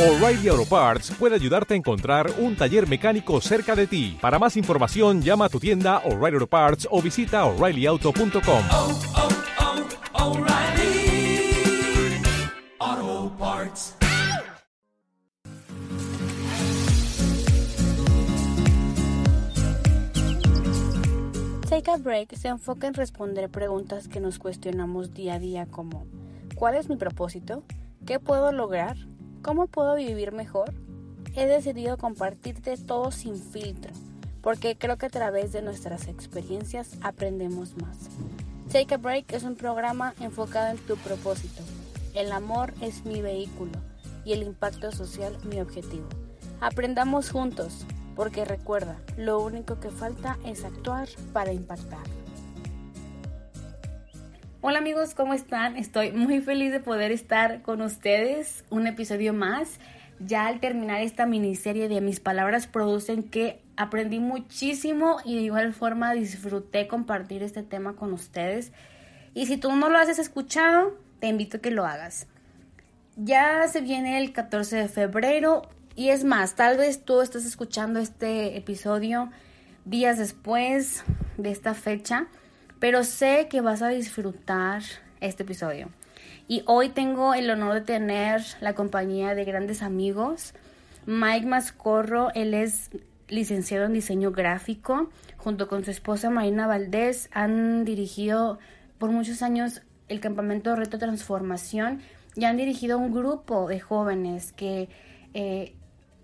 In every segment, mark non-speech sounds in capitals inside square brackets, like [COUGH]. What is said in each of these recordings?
O'Reilly Auto Parts puede ayudarte a encontrar un taller mecánico cerca de ti. Para más información, llama a tu tienda O'Reilly Auto Parts o visita oreillyauto.com. oh, oh, Parts. Take a Break se enfoca en responder preguntas que nos cuestionamos día a día como ¿cuál es mi propósito? ¿Qué puedo lograr? ¿Cómo puedo vivir mejor? He decidido compartirte todo sin filtro, porque creo que a través de nuestras experiencias aprendemos más. Take a Break es un programa enfocado en tu propósito. El amor es mi vehículo y el impacto social mi objetivo. Aprendamos juntos, porque recuerda, lo único que falta es actuar para impactar. Hola amigos, ¿cómo están? Estoy muy feliz de poder estar con ustedes un episodio más. Ya al terminar esta miniserie de Mis Palabras Producen que aprendí muchísimo y de igual forma disfruté compartir este tema con ustedes. Y si tú no lo has escuchado, te invito a que lo hagas. Ya se viene el 14 de febrero y es más, tal vez tú estás escuchando este episodio días después de esta fecha pero sé que vas a disfrutar este episodio. Y hoy tengo el honor de tener la compañía de grandes amigos. Mike Mascorro, él es licenciado en diseño gráfico, junto con su esposa Marina Valdés, han dirigido por muchos años el campamento Reto Transformación y han dirigido un grupo de jóvenes que eh,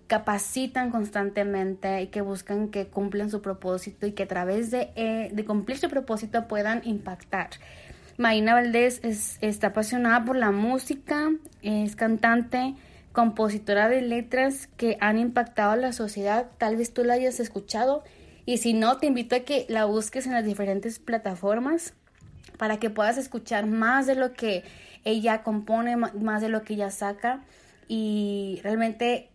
capacitan constantemente y que buscan que cumplan su propósito y que a través de, eh, de cumplir su propósito puedan impactar. Marina Valdés es, está apasionada por la música, es cantante, compositora de letras que han impactado a la sociedad. Tal vez tú la hayas escuchado y si no, te invito a que la busques en las diferentes plataformas para que puedas escuchar más de lo que ella compone, más de lo que ella saca y realmente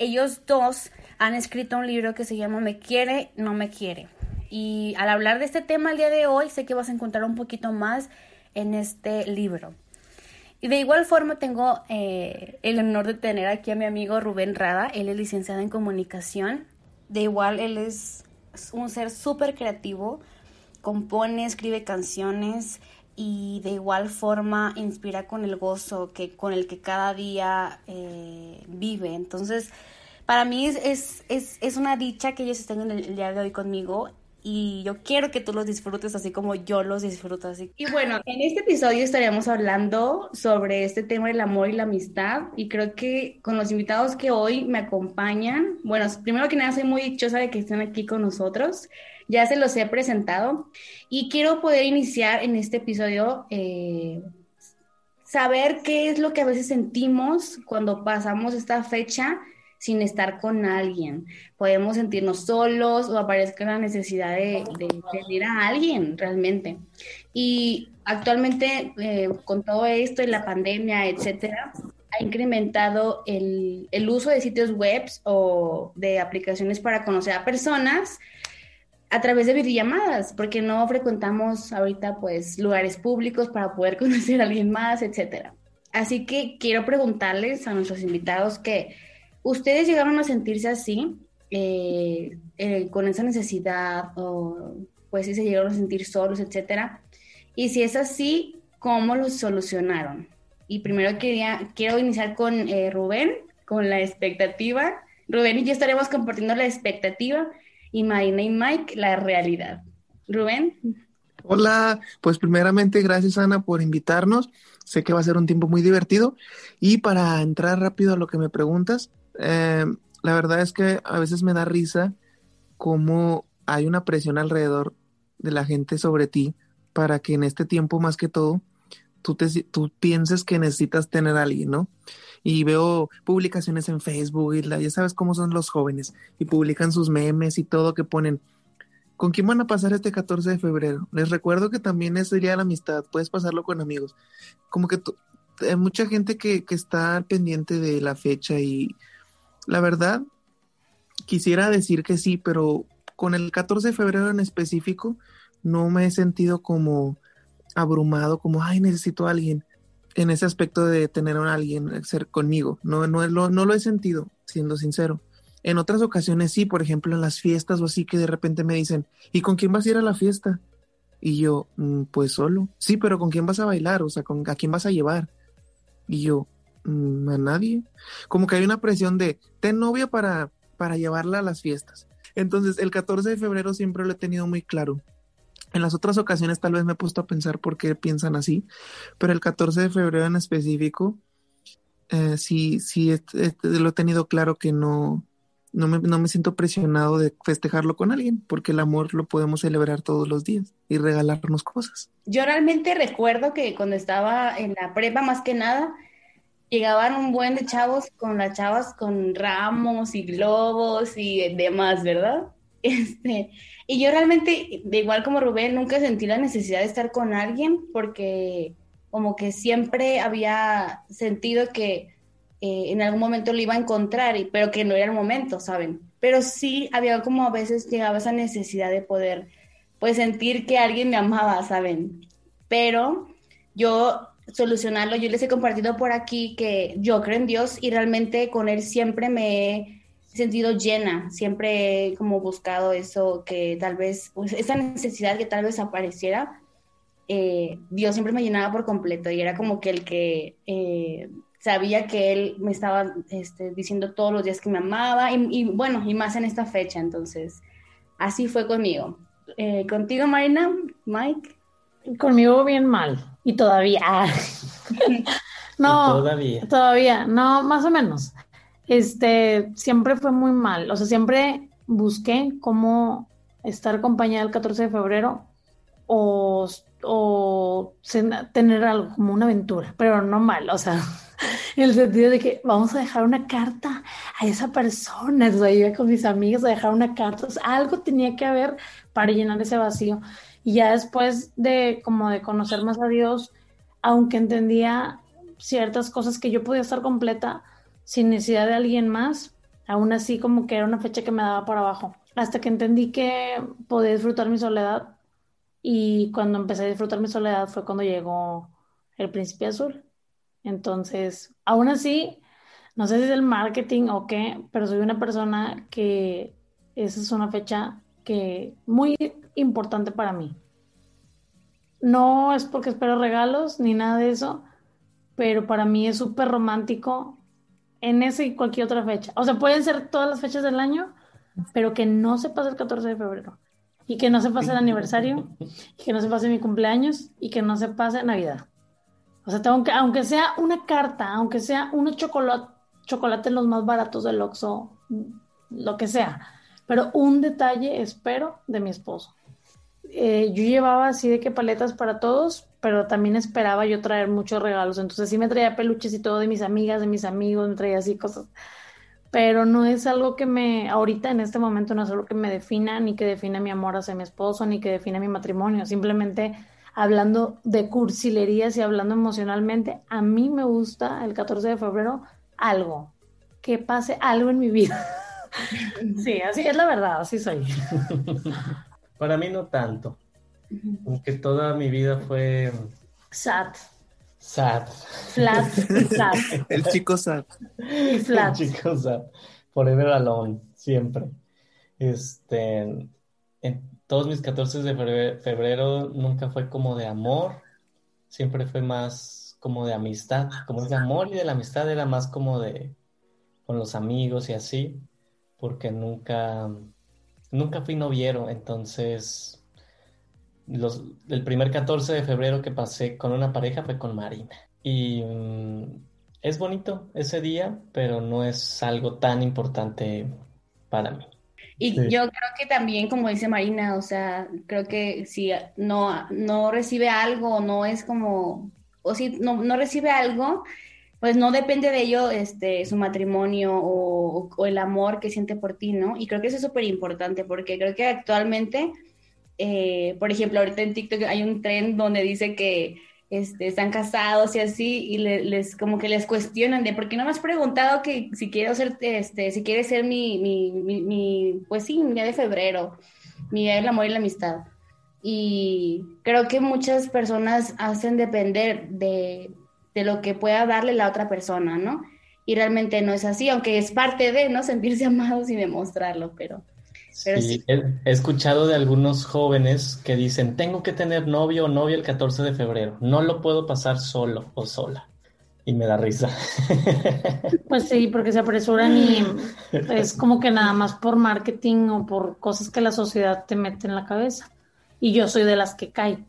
ellos dos han escrito un libro que se llama Me quiere, no me quiere. Y al hablar de este tema el día de hoy, sé que vas a encontrar un poquito más en este libro. Y de igual forma tengo eh, el honor de tener aquí a mi amigo Rubén Rada. Él es licenciado en comunicación. De igual, él es un ser súper creativo. Compone, escribe canciones y de igual forma inspira con el gozo que con el que cada día eh, vive. Entonces, para mí es, es, es, una dicha que ellos estén en el día de hoy conmigo y yo quiero que tú los disfrutes así como yo los disfruto así. Y bueno, en este episodio estaríamos hablando sobre este tema del amor y la amistad y creo que con los invitados que hoy me acompañan, bueno, primero que nada soy muy dichosa de que estén aquí con nosotros ya se los he presentado y quiero poder iniciar en este episodio eh, saber qué es lo que a veces sentimos cuando pasamos esta fecha sin estar con alguien. Podemos sentirnos solos o aparezca la necesidad de, de a alguien realmente. Y actualmente, eh, con todo esto y la pandemia, etcétera, ha incrementado el, el uso de sitios web o de aplicaciones para conocer a personas a través de videollamadas, porque no frecuentamos ahorita pues lugares públicos para poder [LAUGHS] conocer a alguien más, etcétera. Así que quiero preguntarles a nuestros invitados que ustedes llegaron a sentirse así, eh, eh, con esa necesidad, o pues si se llegaron a sentir solos, etcétera. Y si es así, ¿cómo lo solucionaron? Y primero quería, quiero iniciar con eh, Rubén, con la expectativa. Rubén y yo estaremos compartiendo la expectativa y Marina y Mike, la realidad. Rubén. Hola, pues primeramente gracias Ana por invitarnos. Sé que va a ser un tiempo muy divertido y para entrar rápido a lo que me preguntas, eh, la verdad es que a veces me da risa cómo hay una presión alrededor de la gente sobre ti para que en este tiempo más que todo tú, te, tú pienses que necesitas tener a alguien, ¿no? Y veo publicaciones en Facebook y ya sabes cómo son los jóvenes y publican sus memes y todo que ponen. ¿Con quién van a pasar este 14 de febrero? Les recuerdo que también es Día de la Amistad, puedes pasarlo con amigos. Como que hay mucha gente que, que está pendiente de la fecha y la verdad, quisiera decir que sí, pero con el 14 de febrero en específico, no me he sentido como abrumado, como, ay, necesito a alguien en ese aspecto de tener a alguien ser conmigo. No, no, lo, no lo he sentido, siendo sincero. En otras ocasiones sí, por ejemplo en las fiestas o así que de repente me dicen, ¿y con quién vas a ir a la fiesta? Y yo, mm, pues solo. Sí, pero ¿con quién vas a bailar? O sea, ¿con, ¿a quién vas a llevar? Y yo, mm, a nadie. Como que hay una presión de, ten novia para, para llevarla a las fiestas. Entonces, el 14 de febrero siempre lo he tenido muy claro. En las otras ocasiones tal vez me he puesto a pensar por qué piensan así, pero el 14 de febrero en específico, eh, sí, sí lo he tenido claro que no, no me, no me siento presionado de festejarlo con alguien, porque el amor lo podemos celebrar todos los días y regalarnos cosas. Yo realmente recuerdo que cuando estaba en la prepa, más que nada, llegaban un buen de chavos con las chavas con ramos y globos y demás, ¿verdad? [LAUGHS] Este, y yo realmente, de igual como Rubén, nunca sentí la necesidad de estar con alguien porque como que siempre había sentido que eh, en algún momento lo iba a encontrar, pero que no era el momento, ¿saben? Pero sí había como a veces llegaba esa necesidad de poder, pues sentir que alguien me amaba, ¿saben? Pero yo solucionarlo, yo les he compartido por aquí que yo creo en Dios y realmente con Él siempre me he sentido llena, siempre he como buscado eso que tal vez, pues, esa necesidad que tal vez apareciera, eh, Dios siempre me llenaba por completo y era como que el que... Eh, sabía que él me estaba este, diciendo todos los días que me amaba y, bueno, y más en esta fecha, entonces así fue conmigo. Eh, ¿Contigo, Marina? Mike? Conmigo bien mal y todavía. [LAUGHS] no, todavía. Todavía, no, más o menos. Este, siempre fue muy mal, o sea, siempre busqué cómo estar acompañada el 14 de febrero o, o tener algo como una aventura, pero no mal, o sea, [LAUGHS] en el sentido de que vamos a dejar una carta a esa persona, o sea, iba con mis amigos a dejar una carta, algo tenía que haber para llenar ese vacío. Y ya después de como de conocer más a Dios, aunque entendía ciertas cosas que yo podía estar completa sin necesidad de alguien más, aún así como que era una fecha que me daba por abajo. Hasta que entendí que podía disfrutar mi soledad y cuando empecé a disfrutar mi soledad fue cuando llegó el príncipe azul. Entonces, aún así, no sé si es el marketing o qué, pero soy una persona que esa es una fecha que muy importante para mí. No es porque espero regalos ni nada de eso, pero para mí es súper romántico en ese y cualquier otra fecha. O sea, pueden ser todas las fechas del año, pero que no se pase el 14 de febrero. Y que no se pase el aniversario, y que no se pase mi cumpleaños, y que no se pase Navidad. O sea, tengo que, aunque sea una carta, aunque sea unos chocolate, chocolates los más baratos del Oxxo, lo que sea, pero un detalle espero de mi esposo. Eh, yo llevaba así de que paletas para todos, pero también esperaba yo traer muchos regalos. Entonces sí me traía peluches y todo de mis amigas, de mis amigos, me traía así cosas. Pero no es algo que me, ahorita en este momento no es algo que me defina, ni que defina mi amor hacia mi esposo, ni que defina mi matrimonio. Simplemente hablando de cursilerías y hablando emocionalmente, a mí me gusta el 14 de febrero algo, que pase algo en mi vida. [LAUGHS] sí, así es la verdad, así soy. [LAUGHS] Para mí no tanto, porque toda mi vida fue... Sad. Sad. Flat, sad. [LAUGHS] El chico sad. Y flat. El chico sad. Forever alone, siempre. Este, todos mis 14 de febrero nunca fue como de amor, siempre fue más como de amistad, como de amor y de la amistad era más como de con los amigos y así, porque nunca, nunca fui noviero, entonces los, el primer 14 de febrero que pasé con una pareja fue con Marina. Y mm, es bonito ese día, pero no es algo tan importante para mí. Y yo creo que también, como dice Marina, o sea, creo que si no, no recibe algo, no es como, o si no, no recibe algo, pues no depende de ello este, su matrimonio o, el amor que siente por ti, ¿no? Y creo que eso es súper importante porque creo que actualmente, eh, por ejemplo, ahorita en TikTok hay un tren donde dice que este, están casados y así, y les como que les cuestionan de por qué no me has preguntado que si quiero ser, este, si quiere ser mi, mi, mi, pues sí, mi día de febrero, mi día del amor y la amistad. Y creo que muchas personas hacen depender de, de lo que pueda darle la otra persona, ¿no? Y realmente no es así, aunque es parte de, ¿no? Sentirse [LAUGHS] amados y demostrarlo, pero... pero Sí, sí. He, he escuchado de algunos jóvenes que dicen, tengo que tener novio o novia el 14 de febrero, no lo puedo pasar solo o sola. Y me da risa. [LAUGHS] Pues sí, porque se apresuran y [LAUGHS] es como que nada más por marketing o por cosas que la sociedad te mete en la cabeza. Y yo soy de las que cae.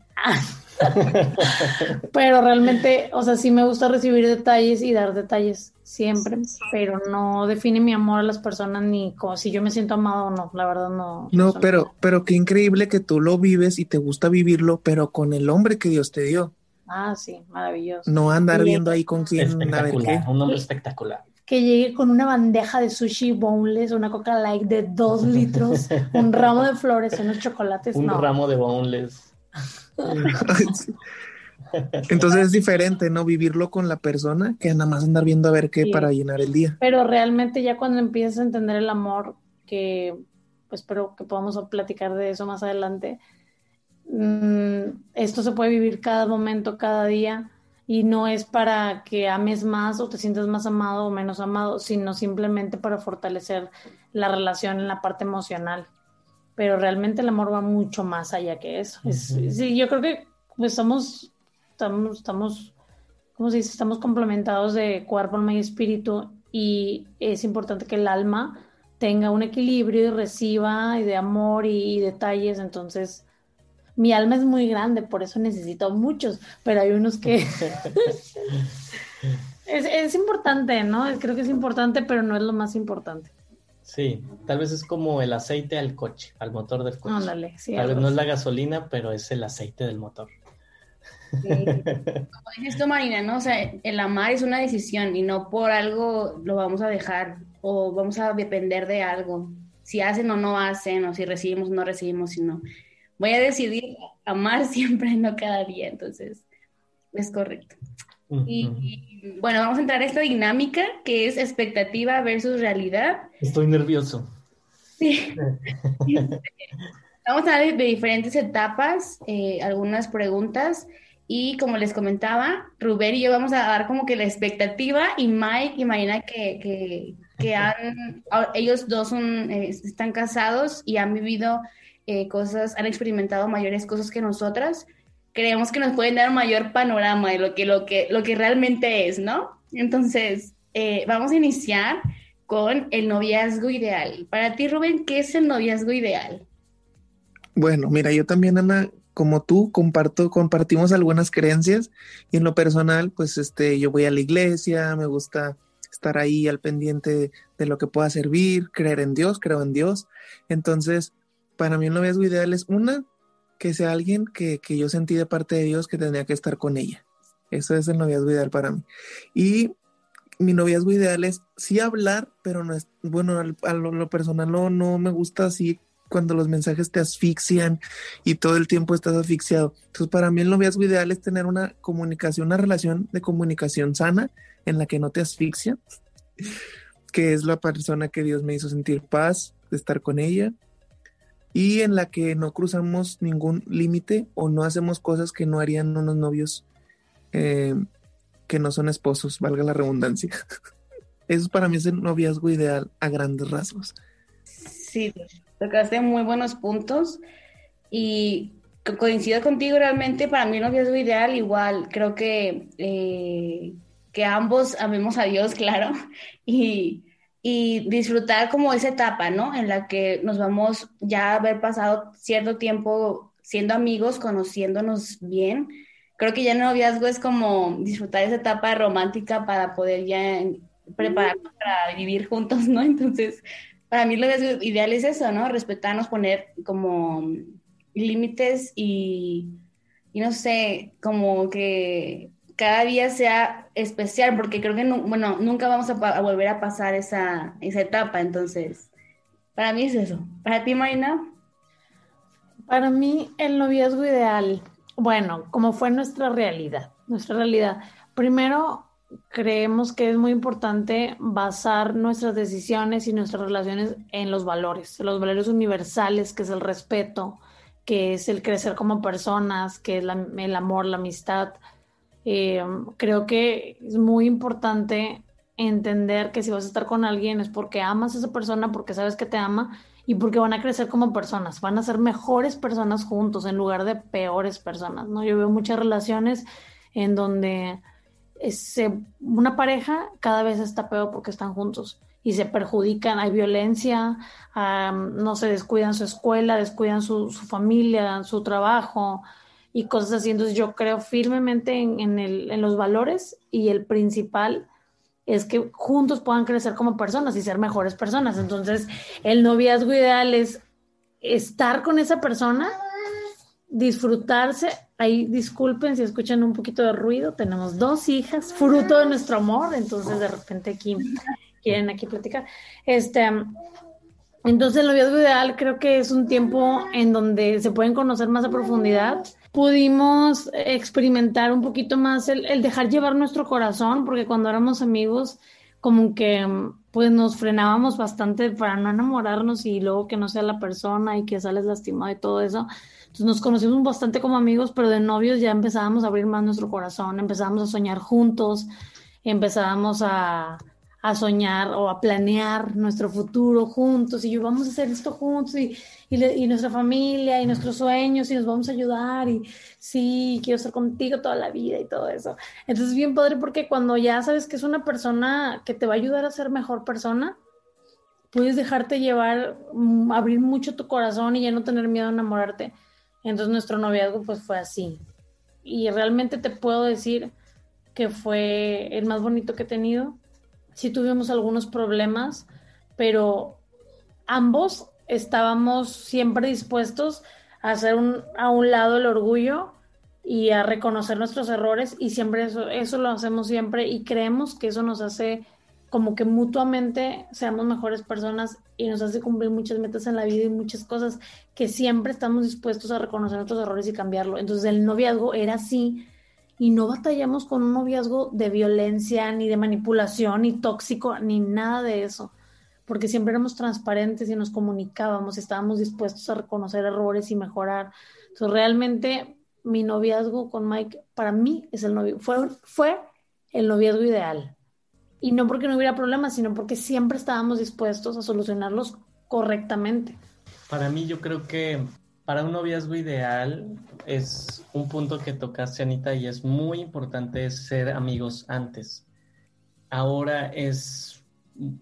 [LAUGHS] Pero realmente, o sea, sí me gusta recibir detalles y dar detalles siempre, pero no define mi amor a las personas ni como si yo me siento amado o no, la verdad no. No, pero, pero qué increíble que tú lo vives y te gusta vivirlo, pero con el hombre que Dios te dio. Ah, sí, maravilloso. No andar Sí. viendo ahí con quién. Espectacular, un hombre espectacular. Que llegue con una bandeja de sushi boneless, una coca light de dos litros, un ramo de flores, unos chocolates, Un no. ramo de boneless. [LAUGHS] Entonces es diferente, ¿no? Vivirlo con la persona que nada más andar viendo a ver qué Sí. para llenar el día. Pero realmente ya cuando empiezas a entender el amor, que pues, espero que podamos platicar de eso más adelante, mm, esto se puede vivir cada momento, cada día, y no es para que ames más o te sientas más amado o menos amado, sino simplemente para fortalecer la relación en la parte emocional. Pero realmente el amor va mucho más allá que eso. Es- sí, yo creo que pues, estamos, estamos, estamos ¿cómo se dice? Estamos complementados de cuerpo, alma y espíritu y es importante que el alma tenga un equilibrio y reciba y de amor y, y detalles. Entonces, mi alma es muy grande, por eso necesito muchos, pero hay unos que... [LAUGHS] [LAUGHS] es, es importante, ¿no? Creo que es importante, pero no es lo más importante. Sí, tal vez es como el aceite al coche, al motor del coche. Ándale, sí. Tal vez no es la gasolina, pero es el aceite del motor. Sí. Como dices tú, Marina, ¿no? O sea, el amar es una decisión y no por algo lo vamos a dejar o vamos a depender de algo. Si hacen o no hacen, o si recibimos o no recibimos, sino voy a decidir amar [LAUGHS] siempre, no cada día. Entonces, es correcto. Y, Ujú. y, bueno, vamos a entrar a esta dinámica que es expectativa versus realidad. Estoy nervioso. Sí. [LAUGHS] Vamos a hablar de, diferentes etapas, eh, algunas preguntas y como les comentaba, Rubén y yo vamos a dar como que la expectativa y Mike y Marina que, que, que han, ellos dos son, eh, están casados y han vivido eh, cosas, han experimentado mayores cosas que nosotras. Creemos que nos pueden dar un mayor panorama de lo que, lo que, lo que realmente es, ¿no? Entonces, eh, vamos a iniciar con el noviazgo ideal. Para ti, Rubén, ¿qué es el noviazgo ideal? Bueno, mira, yo también, Ana, como tú, comparto, compartimos algunas creencias y en lo personal, pues este, yo voy a la iglesia, me gusta estar ahí al pendiente de, lo que pueda servir, creer en Dios, creo en Dios. Entonces, para mí el noviazgo ideal es una, que sea alguien que, que yo sentí de parte de Dios que tendría que estar con ella. Eso es el noviazgo ideal para mí. Y mi noviazgo ideal es sí hablar, pero no es, bueno, al- a lo, lo personal no, no me gusta así cuando los mensajes te asfixian y todo el tiempo estás asfixiado. Entonces, para mí el noviazgo ideal es tener una comunicación, una relación de comunicación sana en la que no te asfixia, que es la persona que Dios me hizo sentir paz de estar con ella y en la que no cruzamos ningún límite o no hacemos cosas que no harían unos novios eh, que no son esposos, valga la redundancia. [LAUGHS] Eso para mí es el noviazgo ideal a grandes rasgos. Sí, tocaste muy buenos puntos y co- coincido contigo realmente, para mí el noviazgo ideal igual, creo que, eh, que ambos amemos a Dios, [LAUGHS] claro, y, y disfrutar como esa etapa, ¿no? En la que nos vamos ya a haber pasado cierto tiempo siendo amigos, conociéndonos bien. Creo que ya el noviazgo es como disfrutar esa etapa romántica para poder ya prepararnos para vivir juntos, ¿no? Entonces, para mí lo ideal es eso, ¿no? Respetarnos, poner como límites y, y no sé, como que cada día sea especial, porque creo que, bueno, nunca vamos a, volver a pasar esa, esa etapa, entonces, para mí es eso. Para ti, Marina, Para mí, el noviazgo ideal, bueno, como fue nuestra realidad, nuestra realidad. Primero, creemos que es muy importante basar nuestras decisiones y nuestras relaciones en los valores, los valores universales, que es el respeto, que es el crecer como personas, que es el amor, la amistad. Eh, creo que es muy importante entender que si vas a estar con alguien es porque amas a esa persona, porque sabes que te ama y porque van a crecer como personas, van a ser mejores personas juntos en lugar de peores personas, ¿no? Yo veo muchas relaciones en donde una pareja cada vez está peor porque están juntos y se perjudican, hay violencia, no se descuidan su escuela, descuidan su, familia, su trabajo y cosas así. Entonces yo creo firmemente en, en los valores y el principal es que juntos puedan crecer como personas y ser mejores personas. Entonces el noviazgo ideal es estar con esa persona, disfrutarse. Ahí disculpen si escuchan un poquito de ruido, tenemos dos hijas, fruto de nuestro amor, entonces de repente aquí quieren aquí platicar. Este, entonces el noviazgo ideal creo que es un tiempo en donde se pueden conocer más a profundidad. Pudimos experimentar un poquito más el, dejar llevar nuestro corazón, porque cuando éramos amigos, como que pues nos frenábamos bastante para no enamorarnos y luego que no sea la persona y que sales lastimado y todo eso. Entonces nos conocimos bastante como amigos, pero de novios ya empezábamos a abrir más nuestro corazón, empezábamos a soñar juntos, empezábamos a, a soñar o a planear nuestro futuro juntos y yo vamos a hacer esto juntos y, y, nuestra familia y nuestros sueños y nos vamos a ayudar y sí, quiero estar contigo toda la vida y todo eso. Entonces, bien padre porque cuando ya sabes que es una persona que te va a ayudar a ser mejor persona, puedes dejarte llevar, mm, abrir mucho tu corazón y ya no tener miedo a enamorarte. Entonces, nuestro noviazgo pues fue así. Y realmente te puedo decir que fue el más bonito que he tenido sí tuvimos algunos problemas, pero ambos estábamos siempre dispuestos a hacer un, a un lado el orgullo y a reconocer nuestros errores y siempre eso, eso lo hacemos siempre y creemos que eso nos hace como que mutuamente seamos mejores personas y nos hace cumplir muchas metas en la vida y muchas cosas que siempre estamos dispuestos a reconocer nuestros errores y cambiarlo. Entonces el noviazgo era así y no batallamos con un noviazgo de violencia, ni de manipulación, ni tóxico, ni nada de eso, porque siempre éramos transparentes y nos comunicábamos, estábamos dispuestos a reconocer errores y mejorar. Entonces, realmente mi noviazgo con Mike, para mí, es el novio, fue, fue el noviazgo ideal. Y no porque no hubiera problemas, sino porque siempre estábamos dispuestos a solucionarlos correctamente. Para mí, yo creo que para un noviazgo ideal es un punto que tocaste, Anita, y es muy importante ser amigos antes. Ahora es,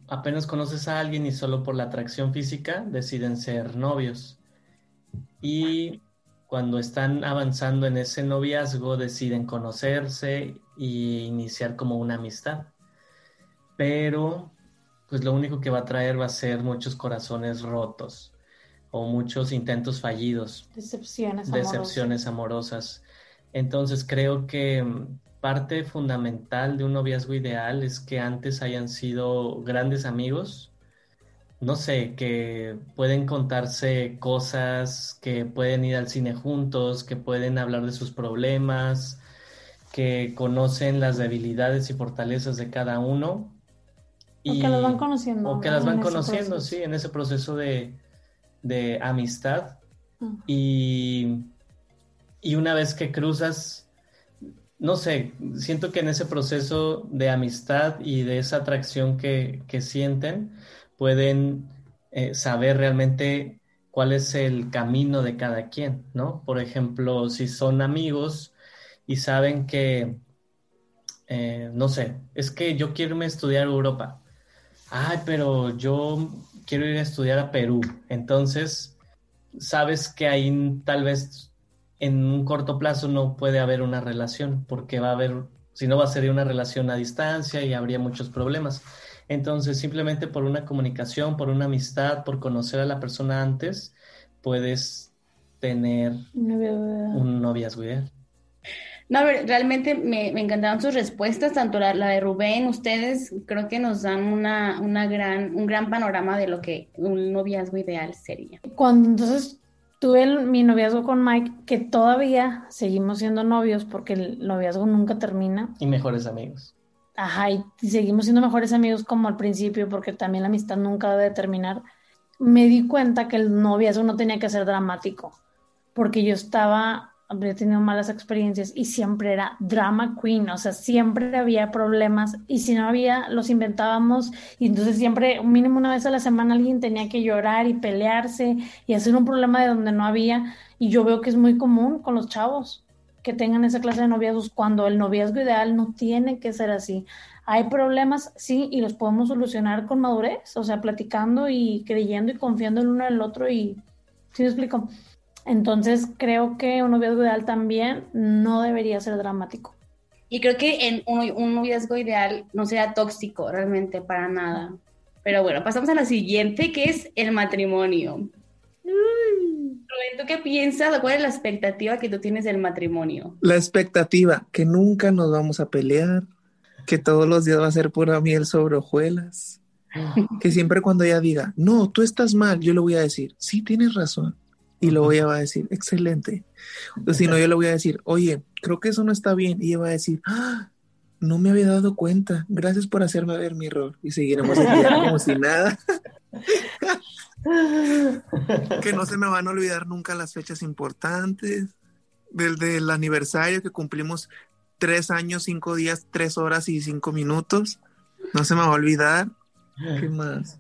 apenas conoces a alguien y solo por la atracción física deciden ser novios. Y cuando están avanzando en ese noviazgo deciden conocerse e iniciar como una amistad. Pero pues lo único que va a traer va a ser muchos corazones rotos o muchos intentos fallidos. Decepciones amorosas. Decepciones amorosas. Entonces creo que mm, parte fundamental de un noviazgo ideal es que antes hayan sido grandes amigos, no sé, que pueden contarse cosas, que pueden ir al cine juntos, que pueden hablar de sus problemas, que conocen las debilidades y fortalezas de cada uno. O que las van conociendo. O que las van conociendo, sí, en ese proceso de, de amistad y, y una vez que cruzas, no sé, siento que en ese proceso de amistad y de esa atracción que, sienten, pueden eh, saber realmente cuál es el camino de cada quien, ¿no? Por ejemplo, si son amigos y saben que, eh, no sé, es que yo quiero irme a estudiar Europa. Ay, pero yo quiero ir a estudiar a Perú. Entonces, sabes que ahí tal vez en un corto plazo no puede haber una relación, porque va a haber, si no va a ser una relación a distancia y habría muchos problemas. Entonces, simplemente por una comunicación, por una amistad, por conocer a la persona antes, puedes tener un noviazgo ideal. No, realmente me, encantaron sus respuestas, tanto la, de Rubén, ustedes creo que nos dan una, una gran, un gran panorama de lo que un noviazgo ideal sería. Cuando entonces tuve mi noviazgo con Mike, que todavía seguimos siendo novios porque el noviazgo nunca termina. Y mejores amigos. Ajá, y seguimos siendo mejores amigos como al principio porque también la amistad nunca debe terminar. Me di cuenta que el noviazgo no tenía que ser dramático porque yo estaba había tenido malas experiencias y siempre era drama queen, o sea, siempre había problemas y si no había, los inventábamos y entonces siempre, mínimo una vez a la semana alguien tenía que llorar y pelearse y hacer un problema de donde no había y yo veo que es muy común con los chavos que tengan esa clase de noviazgos cuando el noviazgo ideal no tiene que ser así. Hay problemas, sí, y los podemos solucionar con madurez, o sea, platicando y creyendo y confiando el uno en el otro y, ¿sí me explico? Entonces creo que un noviazgo ideal también no debería ser dramático. Y creo que en un, un noviazgo ideal no sería tóxico realmente para nada. Pero bueno, pasamos a la siguiente, que es el matrimonio. Rubén, ¿tú qué piensas? ¿Cuál es la expectativa que tú tienes del matrimonio? La expectativa, que nunca nos vamos a pelear, que todos los días va a ser pura miel sobre hojuelas, que siempre cuando ella diga, no, tú estás mal, yo le voy a decir, sí, tienes razón. Y luego ella va a decir, excelente. O si no, yo le voy a decir, oye, creo que eso no está bien. Y ella va a decir, ah, no me había dado cuenta. Gracias por hacerme ver mi error. Y seguiremos aquí como si nada. [LAUGHS] que no se me van a olvidar nunca las fechas importantes. Del, del aniversario que cumplimos tres años, cinco días, tres horas y cinco minutos. No se me va a olvidar. ¿Qué más?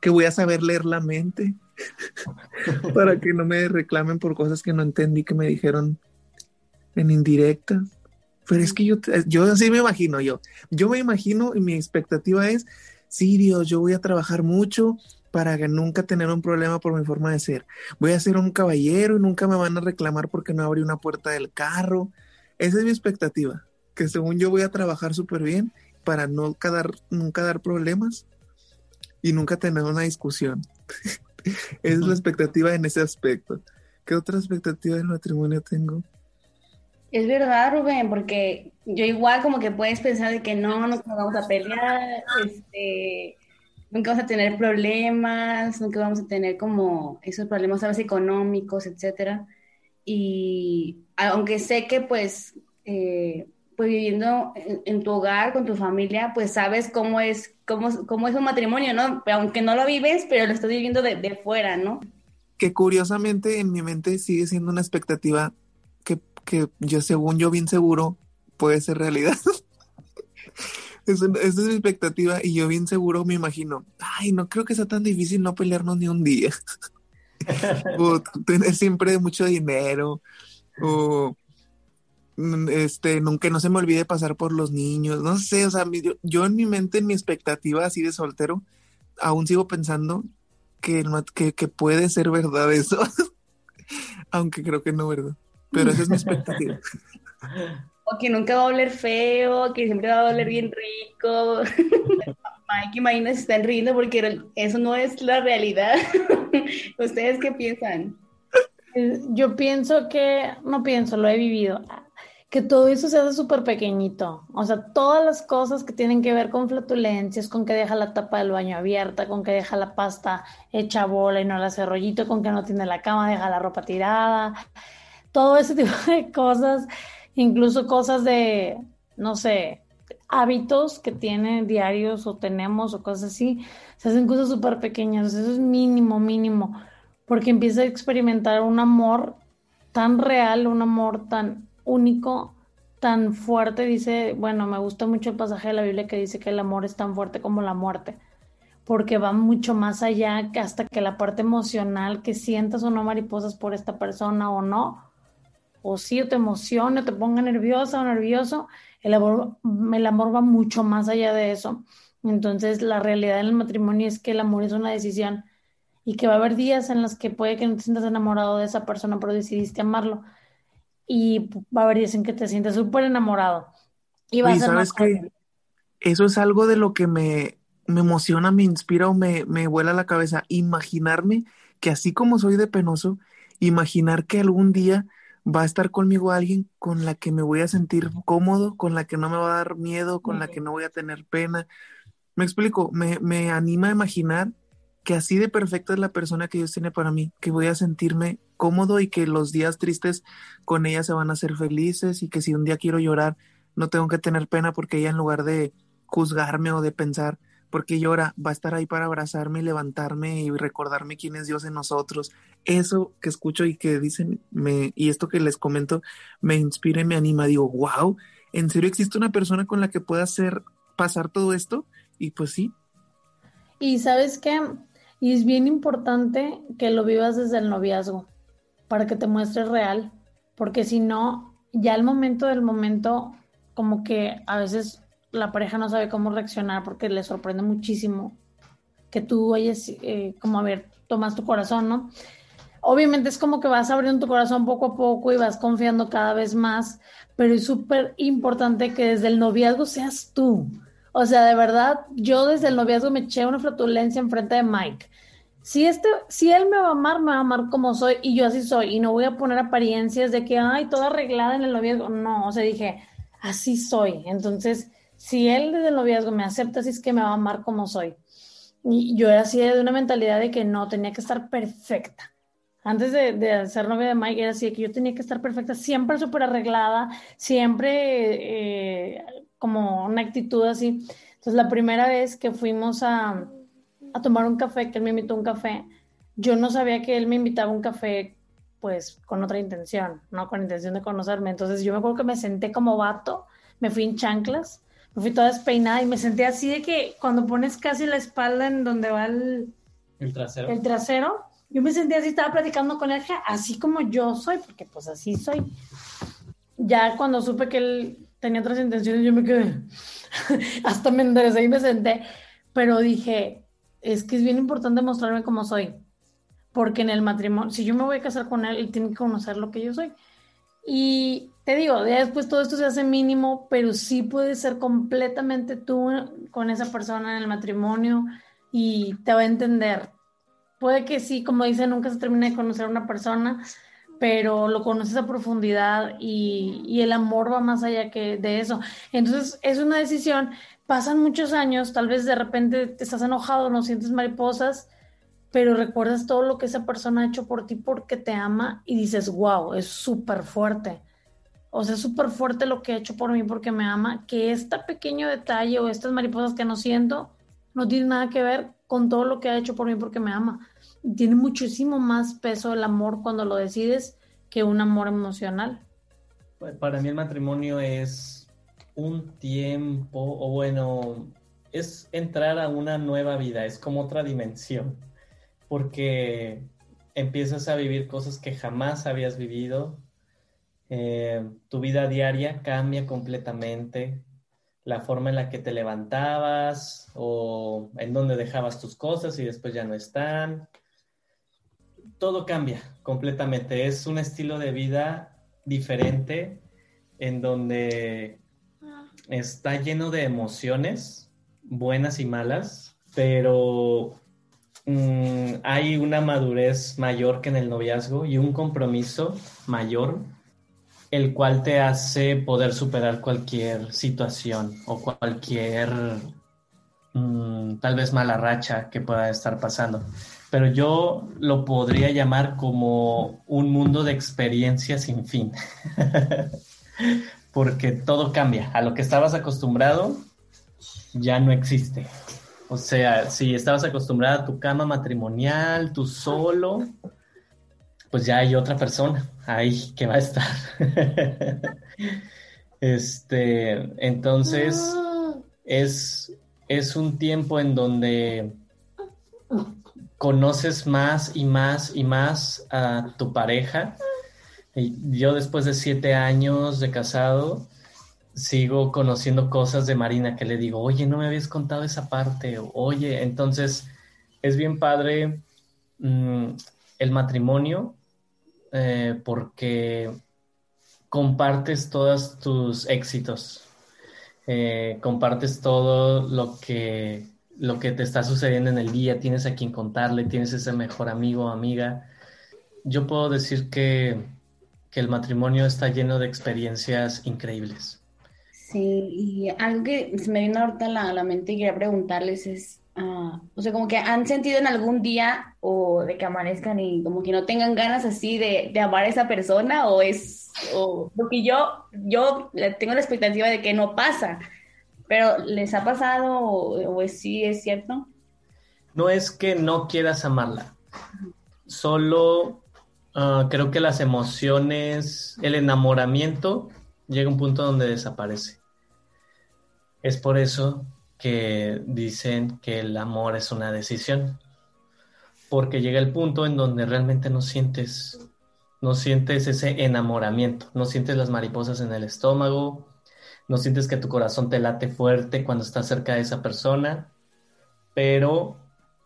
Que voy a saber leer la mente. [LAUGHS] para que no me reclamen por cosas que no entendí que me dijeron en indirecta. Pero es que yo, yo así me imagino yo. Yo me imagino y mi expectativa es, sí, Dios, yo voy a trabajar mucho para nunca tener un problema por mi forma de ser. Voy a ser un caballero y nunca me van a reclamar porque no abrí una puerta del carro. Esa es mi expectativa, que según yo voy a trabajar súper bien para no dar, nunca dar problemas y nunca tener una discusión. [LAUGHS] es la expectativa en ese aspecto. ¿Qué otra expectativa del matrimonio tengo? Es verdad, Rubén, porque yo igual como que puedes pensar de que no, no nos vamos a pelear, este, nunca vamos a tener problemas, nunca vamos a tener como esos problemas a veces económicos, etcétera. Y aunque sé que pues, eh, pues viviendo en, en, tu hogar, con tu familia, pues sabes cómo es, cómo, cómo es un matrimonio, ¿no? Aunque no lo vives, pero lo estás viviendo de, de fuera, ¿no? Que curiosamente en mi mente sigue siendo una expectativa que, que yo, según yo, bien seguro, puede ser realidad. [LAUGHS] esa, es mi expectativa y yo bien seguro me imagino, ay, no creo que sea tan difícil no pelearnos ni un día. [LAUGHS] o tener siempre mucho dinero, o este, nunca no se me olvide pasar por los niños, no sé, o sea, mi, yo, yo, en mi mente, en mi expectativa así de soltero, aún sigo pensando que, no, que, que puede ser verdad eso, [LAUGHS] aunque creo que no, ¿verdad? Pero esa es mi expectativa. [LAUGHS] O que nunca va a oler feo, que siempre va a oler bien rico. Mike y Marina se están riendo porque eso no es la realidad. [LAUGHS] ¿Ustedes qué piensan? Yo pienso que, no pienso, lo he vivido que todo eso se hace súper pequeñito. O sea, todas las cosas que tienen que ver con flatulencias, con que deja la tapa del baño abierta, con que deja la pasta hecha bola y no la hace rollito, con que no tiene la cama, deja la ropa tirada, todo ese [LAUGHS] tipo de cosas, incluso cosas de, no sé, hábitos que tienen diarios o tenemos o cosas así, se hacen cosas súper pequeñas, eso es mínimo, mínimo, porque empieza a experimentar un amor tan real, un amor tan único, tan fuerte, dice, bueno, me gusta mucho el pasaje de la Biblia que dice que el amor es tan fuerte como la muerte, porque va mucho más allá que hasta que la parte emocional, que sientas o no mariposas por esta persona o no, o si o te emociona, te ponga nerviosa o nervioso, el amor, el amor va mucho más allá de eso. Entonces, la realidad en el matrimonio es que el amor es una decisión y que va a haber días en los que puede que no te sientas enamorado de esa persona, pero decidiste amarlo y va a haber días en que te sientes súper enamorado. Y va a ser ¿sabes que Eso es algo de lo que me, me emociona, me inspira o me, me vuela la cabeza. Imaginarme que así como soy de penoso, imaginar que algún día va a estar conmigo alguien con la que me voy a sentir cómodo, con la que no me va a dar miedo, con la que no voy a tener pena. Me explico, me, me anima a imaginar que así de perfecta es la persona que Dios tiene para mí, que voy a sentirme cómodo y que los días tristes con ella se van a hacer felices y que si un día quiero llorar, no tengo que tener pena porque ella en lugar de juzgarme o de pensar, ¿Por qué llora? Va a estar ahí para abrazarme y levantarme y recordarme quién es Dios en nosotros. Eso que escucho y que dicen, me, y esto que les comento, me inspira y me anima. Digo, wow, ¿en serio existe una persona con la que pueda hacer pasar todo esto? Y pues sí. Y sabes qué, y es bien importante que lo vivas desde el noviazgo, para que te muestres real, porque si no, ya al momento del momento, como que a veces la pareja no sabe cómo reaccionar porque le sorprende muchísimo que tú hayas, eh, como a ver, tomas tu corazón, ¿no? Obviamente es como que vas abriendo tu corazón poco a poco y vas confiando cada vez más, pero es súper importante que desde el noviazgo seas tú. O sea, de verdad, yo desde el noviazgo me eché una flatulencia enfrente de Mike. Si, este, si él me va a amar, me va a amar como soy y yo así soy. Y no voy a poner apariencias de que, ay, toda arreglada en el noviazgo. No, o sea, dije, así soy. Entonces, si él desde el noviazgo me acepta, así es que me va a amar como soy. Y yo era así de una mentalidad de que no, tenía que estar perfecta. Antes de, de ser novia de Mike era así de que yo tenía que estar perfecta, siempre súper arreglada, siempre eh, como una actitud así. Entonces la primera vez que fuimos a, a tomar un café, que él me invitó a un café, yo no sabía que él me invitaba a un café pues con otra intención, no con intención de conocerme. Entonces yo me acuerdo que me senté como vato, me fui en chanclas me fui toda despeinada y me senté así de que cuando pones casi la espalda en donde va el, El trasero. el trasero, yo me sentía así, estaba platicando con él, así como yo soy, porque pues así soy. Ya cuando supe que él tenía otras intenciones, yo me quedé, [LAUGHS] hasta me enderecé y me senté, pero dije, es que es bien importante mostrarme como soy, porque en el matrimonio, si yo me voy a casar con él, él tiene que conocer lo que yo soy. Y te digo, ya después todo esto se hace mínimo, pero sí puedes ser completamente tú con esa persona en el matrimonio y te va a entender. Puede que sí, como dice, nunca se termina de conocer a una persona, pero lo conoces a profundidad y, el amor va más allá que de eso. Entonces es una decisión, pasan muchos años, tal vez de repente te estás enojado, no sientes mariposas, pero recuerdas todo lo que esa persona ha hecho por ti porque te ama y dices, wow, es súper fuerte. O sea, es súper fuerte lo que ha hecho por mí porque me ama, que este pequeño detalle o estas mariposas que no siento no tiene nada que ver con todo lo que ha hecho por mí porque me ama. Tiene muchísimo más peso el amor cuando lo decides que un amor emocional. Pues, Para mí el matrimonio es un tiempo, o bueno, es entrar a una nueva vida, es como otra dimensión, porque empiezas a vivir cosas que jamás habías vivido, eh, tu vida diaria cambia completamente, la forma en la que te levantabas o en donde dejabas tus cosas y después ya no están. Todo cambia completamente. Es un estilo de vida diferente en donde está lleno de emociones, buenas y malas, pero mm, hay una madurez mayor que en el noviazgo y un compromiso mayor el cual te hace poder superar cualquier situación o cualquier mm, tal vez mala racha que pueda estar pasando. Pero yo lo podría llamar como un mundo de experiencias sin fin, [LAUGHS] porque todo cambia. A lo que estabas acostumbrado ya no existe. O sea, si estabas acostumbrada a tu cama matrimonial, tú solo, pues ya hay otra persona ahí que va a estar. [LAUGHS] este, entonces, es, es un tiempo en donde conoces más y más y más a tu pareja. Y Yo después de siete años de casado, sigo conociendo cosas de Marina que le digo, oye, no me habías contado esa parte, o, oye, entonces es bien padre mm, el matrimonio eh, porque compartes todos tus éxitos, eh, compartes todo lo que, lo que te está sucediendo en el día, tienes a quien contarle, tienes ese mejor amigo o amiga. Yo puedo decir que, que el matrimonio está lleno de experiencias increíbles. Sí, y algo que se me vino ahorita a la, mente y quería preguntarles es, ah, o sea, como que han sentido en algún día o de que amanezcan y como que no tengan ganas así de, de amar a esa persona o es, o porque yo, yo tengo la expectativa de que no pasa, Pero ¿les ha pasado o, o es, sí es cierto? No es que no quieras amarla, solo ah, creo que las emociones, el enamoramiento llega a un punto donde desaparece. Es por eso que dicen que el amor es una decisión, porque llega el punto en donde realmente no sientes, no sientes ese enamoramiento, no sientes las mariposas en el estómago, no sientes que tu corazón te late fuerte cuando estás cerca de esa persona, pero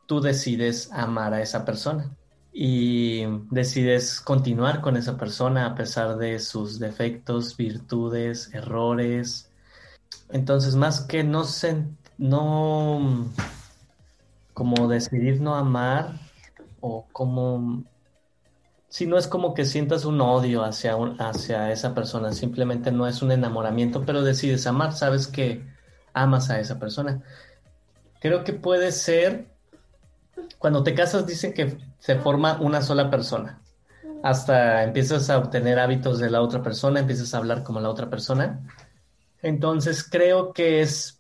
tú decides amar a esa persona y decides continuar con esa persona a pesar de sus defectos, virtudes, errores. Entonces, más que no, no como decidir no amar o como si no es como que sientas un odio hacia, hacia esa persona, simplemente no es un enamoramiento, pero decides amar, sabes que amas a esa persona. Creo que puede ser, cuando te casas dicen que se forma una sola persona, hasta empiezas a obtener hábitos de la otra persona, empiezas a hablar como la otra persona. Entonces creo que es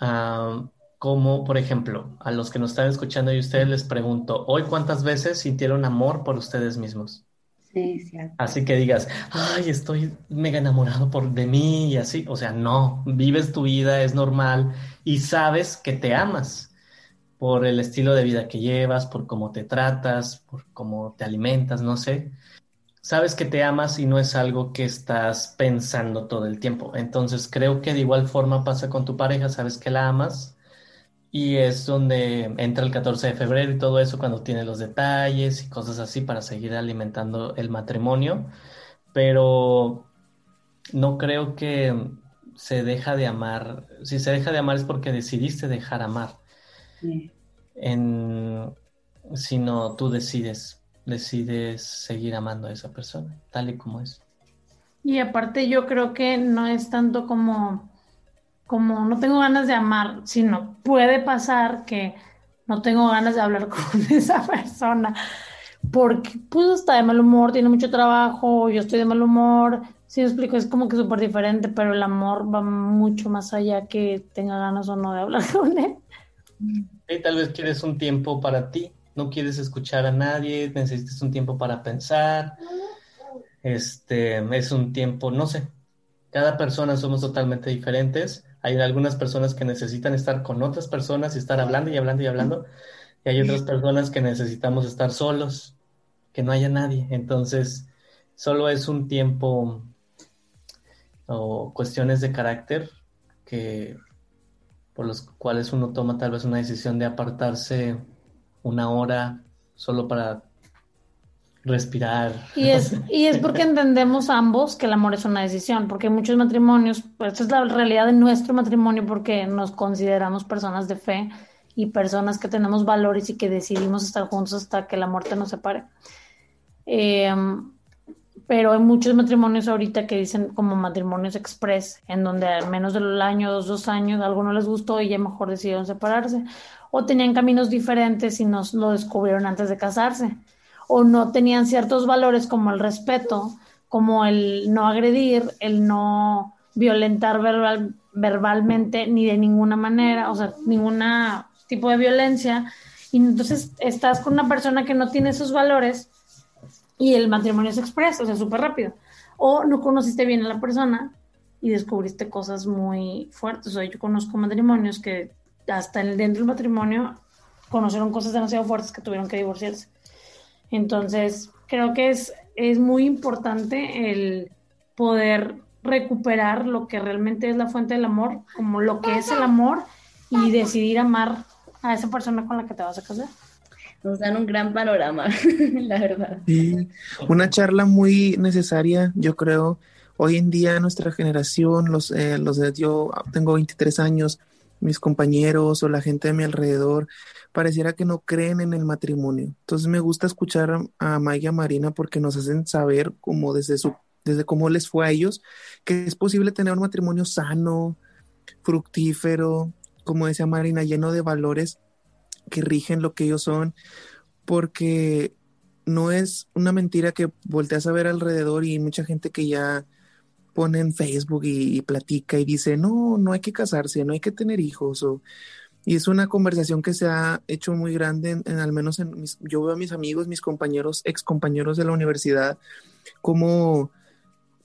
ah, como, por ejemplo, a los que nos están escuchando y ustedes les pregunto, ¿hoy cuántas veces sintieron amor por ustedes mismos? Sí, cierto. Así que digas, ay, estoy mega enamorado por, de mí y así. O sea, no, vives tu vida, es normal y sabes que te amas por el estilo de vida que llevas, por cómo te tratas, por cómo te alimentas, no sé. Sabes que te amas y no es algo que estás pensando todo el tiempo. Entonces creo que de igual forma pasa con tu pareja, sabes que la amas y es donde entra el 14 de febrero y todo eso cuando tiene los detalles y cosas así para seguir alimentando el matrimonio. Pero no creo que se deja de amar. Si se deja de amar es porque decidiste dejar amar. En, sino tú decides, decides seguir amando a esa persona, tal y como es. Y aparte yo creo que no es tanto como como no tengo ganas de amar, sino puede pasar que no tengo ganas de hablar [LAUGHS] con esa persona. Porque pues está de mal humor, tiene mucho trabajo, yo estoy de mal humor, si me explico, es como que súper diferente, pero el amor va mucho más allá que tenga ganas o no de hablar [LAUGHS] con él. Tal vez quieres un tiempo para ti, no quieres escuchar a nadie, necesitas un tiempo para pensar, este, es un tiempo, no sé, cada persona somos totalmente diferentes hay algunas personas que necesitan estar con otras personas y estar hablando y hablando y hablando. Y hay otras personas que necesitamos estar solos, que no haya nadie. Entonces, solo es un tiempo o cuestiones de carácter que por los cuales uno toma tal vez una decisión de apartarse una hora solo para respirar. Y es, y es porque [LAUGHS] entendemos ambos que el amor es una decisión, porque muchos matrimonios, pues esta es la realidad de nuestro matrimonio, porque nos consideramos personas de fe y personas que tenemos valores y que decidimos estar juntos hasta que la muerte nos separe. Em, pero hay muchos matrimonios ahorita que dicen como matrimonios express, en donde al menos del año, dos, dos años, algo no les gustó y ya mejor decidieron separarse. O tenían caminos diferentes y nos lo descubrieron antes de casarse o no tenían ciertos valores como el respeto, como el no agredir, el no violentar verbal, verbalmente ni de ninguna manera, o sea, ningún tipo de violencia. Y entonces estás con una persona que no tiene esos valores y el matrimonio se expresa, o sea, súper rápido. O no conociste bien a la persona y descubriste cosas muy fuertes. O sea, yo conozco matrimonios que hasta dentro del matrimonio conocieron cosas demasiado fuertes que tuvieron que divorciarse. Entonces, creo que es, es muy importante el poder recuperar lo que realmente es la fuente del amor, como lo que es el amor y decidir amar a esa persona con la que te vas a casar. Nos dan un gran panorama, [LAUGHS] la verdad. Sí, una charla muy necesaria, yo creo. Hoy en día nuestra generación, los, eh, los de, yo tengo 23 años, mis compañeros o la gente de mi alrededor, pareciera que no creen en el matrimonio. Entonces me gusta escuchar a Maya Marina porque nos hacen saber como desde su desde cómo les fue a ellos, que es posible tener un matrimonio sano, fructífero, como decía Marina, lleno de valores que rigen lo que ellos son, porque no es una mentira que volteas a ver alrededor y mucha gente que ya pone en Facebook y, platica y dice, no, no hay que casarse, no hay que tener hijos y es una conversación que se ha hecho muy grande, en, al menos en mis, yo veo a mis amigos, mis compañeros, ex compañeros de la universidad, como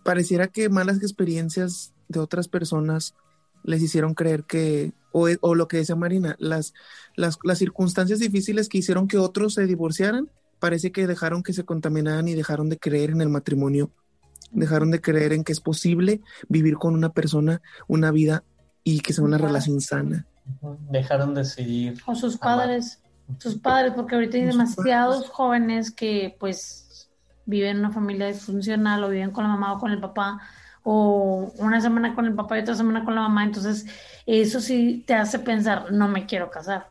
pareciera que malas experiencias de otras personas les hicieron creer que, o, o lo que decía Marina, las, las, las, circunstancias difíciles que hicieron que otros se divorciaran, parece que dejaron que se contaminaran y dejaron de creer en el matrimonio, dejaron de creer en que es posible vivir con una persona una vida y que sea una relación sana. Dejaron de seguir. O sus padres, sus padres, porque ahorita hay demasiados jóvenes que pues viven en una familia disfuncional o viven con la mamá o con el papá o una semana con el papá y otra semana con la mamá, entonces eso sí te hace pensar, no me quiero casar.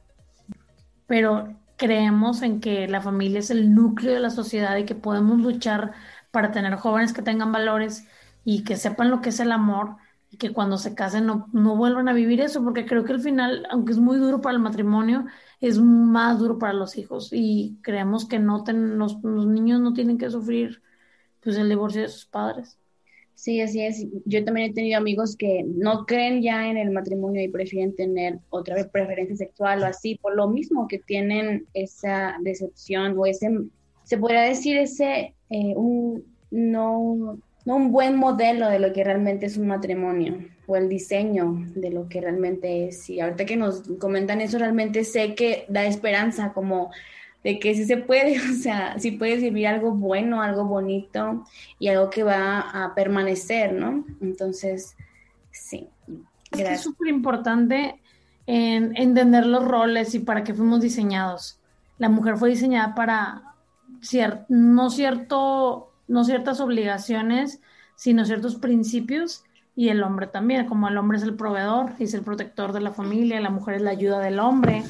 Pero creemos en que la familia es el núcleo de la sociedad y que podemos luchar para tener jóvenes que tengan valores y que sepan lo que es el amor y que cuando se casen no, no vuelvan a vivir eso, porque creo que al final, aunque es muy duro para el matrimonio, es más duro para los hijos y creemos que no ten, los, los niños no tienen que sufrir pues el divorcio de sus padres. Sí, así es. Yo también he tenido amigos que no creen ya en el matrimonio y prefieren tener otra vez preferencia sexual o así, por lo mismo que tienen esa decepción o ese, se podría decir ese, eh, un, no, no un buen modelo de lo que realmente es un matrimonio o el diseño de lo que realmente es. Y ahorita que nos comentan eso, realmente sé que da esperanza como de que sí se puede, [LAUGHS] o sea, sí puede servir algo bueno, algo bonito y algo que va a permanecer, ¿no? Entonces, sí. Gracias. Es súper importante en entender los roles y para qué fuimos diseñados. La mujer fue diseñada para no cierto no ciertas obligaciones, sino ciertos principios y el hombre también, como el hombre es el proveedor, es el protector de la familia, la mujer es la ayuda del hombre.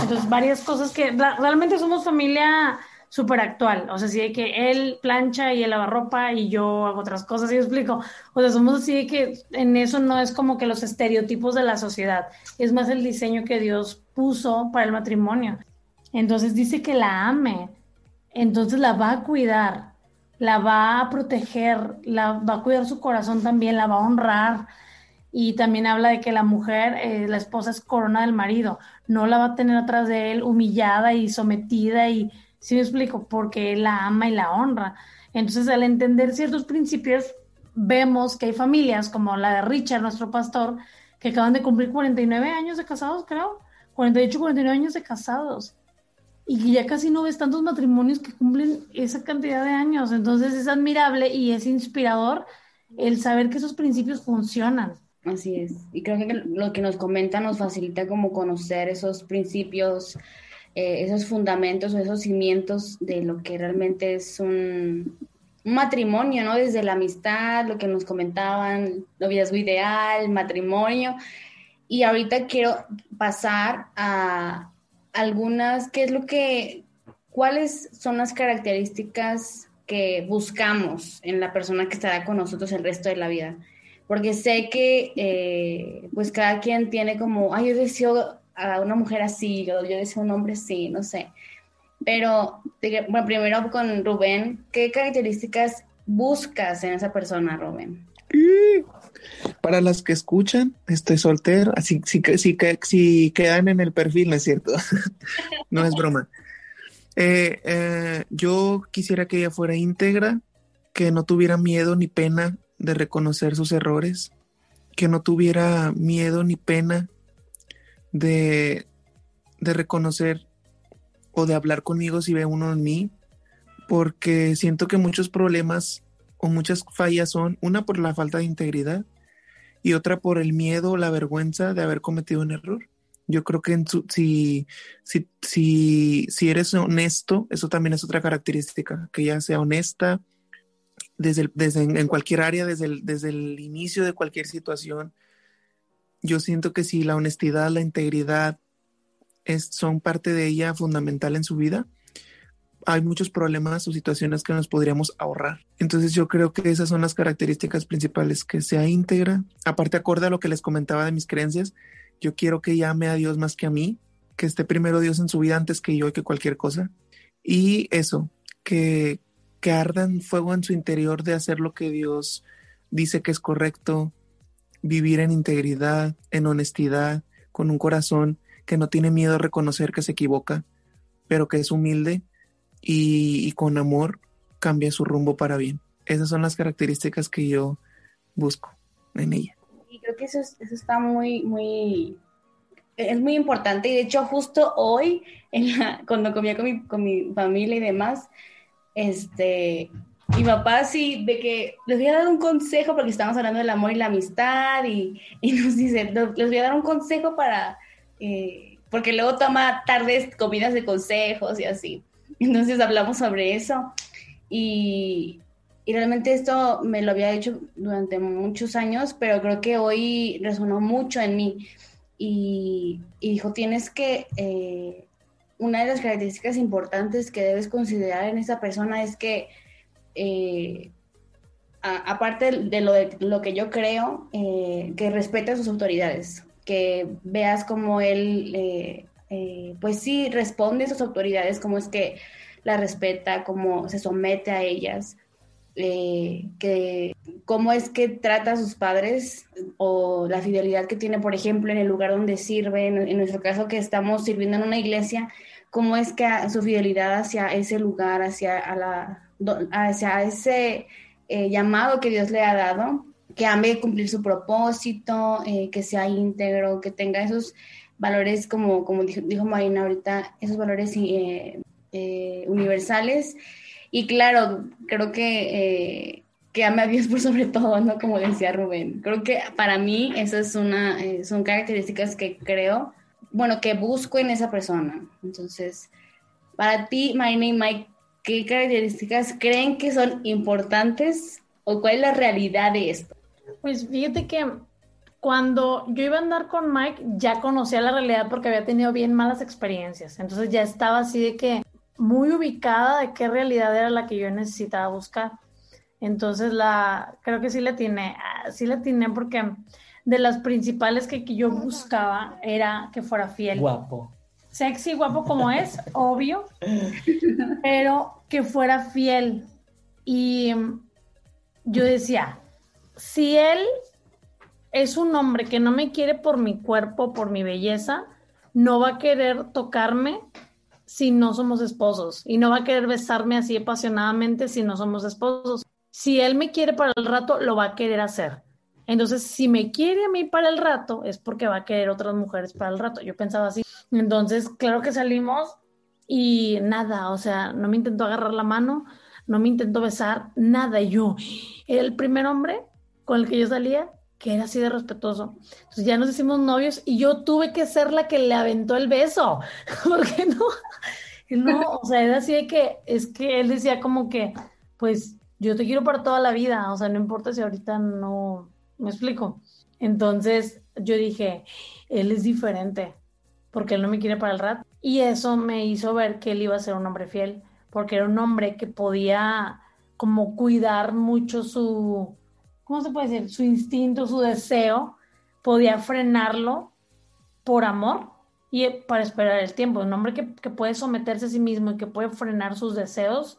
Entonces, varias cosas que realmente somos familia súper actual, o sea, sí de que él plancha y él lava ropa y yo hago otras cosas, y explico, o sea, somos así que en eso no es como que los estereotipos de la sociedad, es más el diseño que Dios puso para el matrimonio. Entonces dice que la ame, entonces la va a cuidar, la va a proteger, la va a cuidar su corazón también, la va a honrar. Y también habla de que la mujer, eh, la esposa es corona del marido, no la va a tener atrás de él humillada y sometida y, si me explico, porque él la ama y la honra. Entonces, al entender ciertos principios, vemos que hay familias como la de Richard, nuestro pastor, que acaban de cumplir 49 años de casados, creo, 48, 49 años de casados y ya casi no ves tantos matrimonios que cumplen esa cantidad de años. Entonces es admirable y es inspirador el saber que esos principios funcionan. Así es. Y creo que lo que nos comenta nos facilita como conocer esos principios, eh, esos fundamentos o esos cimientos de lo que realmente es un, un matrimonio, ¿no? Desde la amistad, lo que nos comentaban, noviazgo ideal, matrimonio. Y ahorita quiero pasar a, algunas, ¿qué es lo que, cuáles son las características que buscamos en la persona que estará con nosotros el resto de la vida? Porque sé que, eh, pues cada quien tiene como, ay, yo deseo a una mujer así, o yo deseo a un hombre así, no sé. Pero, bueno, primero con Rubén, ¿qué características buscas en esa persona, Rubén? Para las que escuchan, estoy soltero, así si, si, quedan en el perfil, no es cierto, [LAUGHS] no es broma. Eh, eh, yo quisiera que ella fuera íntegra, que no tuviera miedo ni pena de reconocer sus errores, que no tuviera miedo ni pena de, de reconocer o de hablar conmigo si ve uno en mí, porque siento que muchos problemas o muchas fallas son, una por la falta de integridad y otra por el miedo la vergüenza de haber cometido un error. Yo creo que en si, si, si, si eres honesto, eso también es otra característica, que ya sea honesta desde, desde en, cualquier área, desde el, desde el inicio de cualquier situación. Yo siento que si la honestidad, la integridad es, son parte de ella fundamental en su vida, hay muchos problemas o situaciones que nos podríamos ahorrar. Entonces yo creo que esas son las características principales, que sea íntegra. Aparte, acorde a lo que les comentaba de mis creencias, yo quiero que llame a Dios más que a mí, que esté primero Dios en su vida antes que yo y que cualquier cosa. Y eso, que, que ardan fuego en su interior de hacer lo que Dios dice que es correcto vivir en integridad, en honestidad, con un corazón que no tiene miedo a reconocer que se equivoca, pero que es humilde y, y con amor cambia su rumbo para bien. Esas son las características que yo busco en ella. Y creo que eso, es- eso está muy, muy, es muy importante. Y de hecho, justo hoy, en la- cuando comía con mi, con mi familia y demás, este, mi papá sí, de que les voy a dar un consejo, porque estamos hablando del amor y la amistad, y, y nos dice, "No, les voy a dar un consejo para, eh, porque luego toma tardes comidas de consejos y así. Entonces hablamos sobre eso. Y, y realmente esto me lo había hecho durante muchos años, pero creo que hoy resonó mucho en mí. Y, y dijo, tienes que, eh, una de las características importantes que debes considerar en esa persona es que, eh, aparte de lo, de lo que yo creo, eh, que respete a sus autoridades, que veas cómo él, eh, pues sí, responde a sus autoridades, cómo es que la respeta, cómo se somete a ellas, eh, cómo es que trata a sus padres o la fidelidad que tiene, por ejemplo, en el lugar donde sirve, en, nuestro caso que estamos sirviendo en una iglesia, cómo es que su fidelidad hacia ese lugar, hacia, a la, hacia ese eh, llamado que Dios le ha dado, que ame cumplir su propósito, eh, que sea íntegro, que tenga esos valores, como, como dijo, dijo Marina ahorita, esos valores eh, eh, universales. Y claro, creo que, eh, que ame a Dios por sobre [LAUGHS] todo, ¿no? Como decía Rubén. Creo que para mí esas es eh, son características que creo, bueno, que busco en esa persona. Entonces, para ti, Marina y Mike, ¿qué características creen que son importantes o cuál es la realidad de esto? Pues fíjate que cuando yo iba a andar con Mike, ya conocía la realidad porque había tenido bien malas experiencias. Entonces ya estaba así de que muy ubicada de qué realidad era la que yo necesitaba buscar. Entonces la, creo que sí la tiene, sí la tiene porque de las principales que, yo buscaba era que fuera fiel. Guapo. Sexy, guapo como es, [LAUGHS] obvio, pero que fuera fiel. Y yo decía, si él es un hombre que no me quiere por mi cuerpo, por mi belleza, no va a querer tocarme si no somos esposos y no va a querer besarme así apasionadamente si no somos esposos. Si él me quiere para el rato, lo va a querer hacer. Entonces, si me quiere a mí para el rato, es porque va a querer otras mujeres para el rato. Yo pensaba así. Entonces, claro que salimos y nada, o sea, no me intentó agarrar la mano, no me intentó besar, nada. Yo, el primer hombre con el que yo salía que era así de respetuoso. Entonces ya nos hicimos novios y yo tuve que ser la que le aventó el beso, [LAUGHS] porque no, no, o sea, era así de que, es que él decía como que, pues yo te quiero para toda la vida, o sea, no importa si ahorita no, me explico. Entonces yo dije, él es diferente, porque él no me quiere para el rat. Y eso me hizo ver que él iba a ser un hombre fiel, porque era un hombre que podía como cuidar mucho su, ¿cómo se puede decir? Su instinto, su deseo, podía frenarlo por amor y eh, para esperar el tiempo. Un hombre que, que puede someterse a sí mismo y que puede frenar sus deseos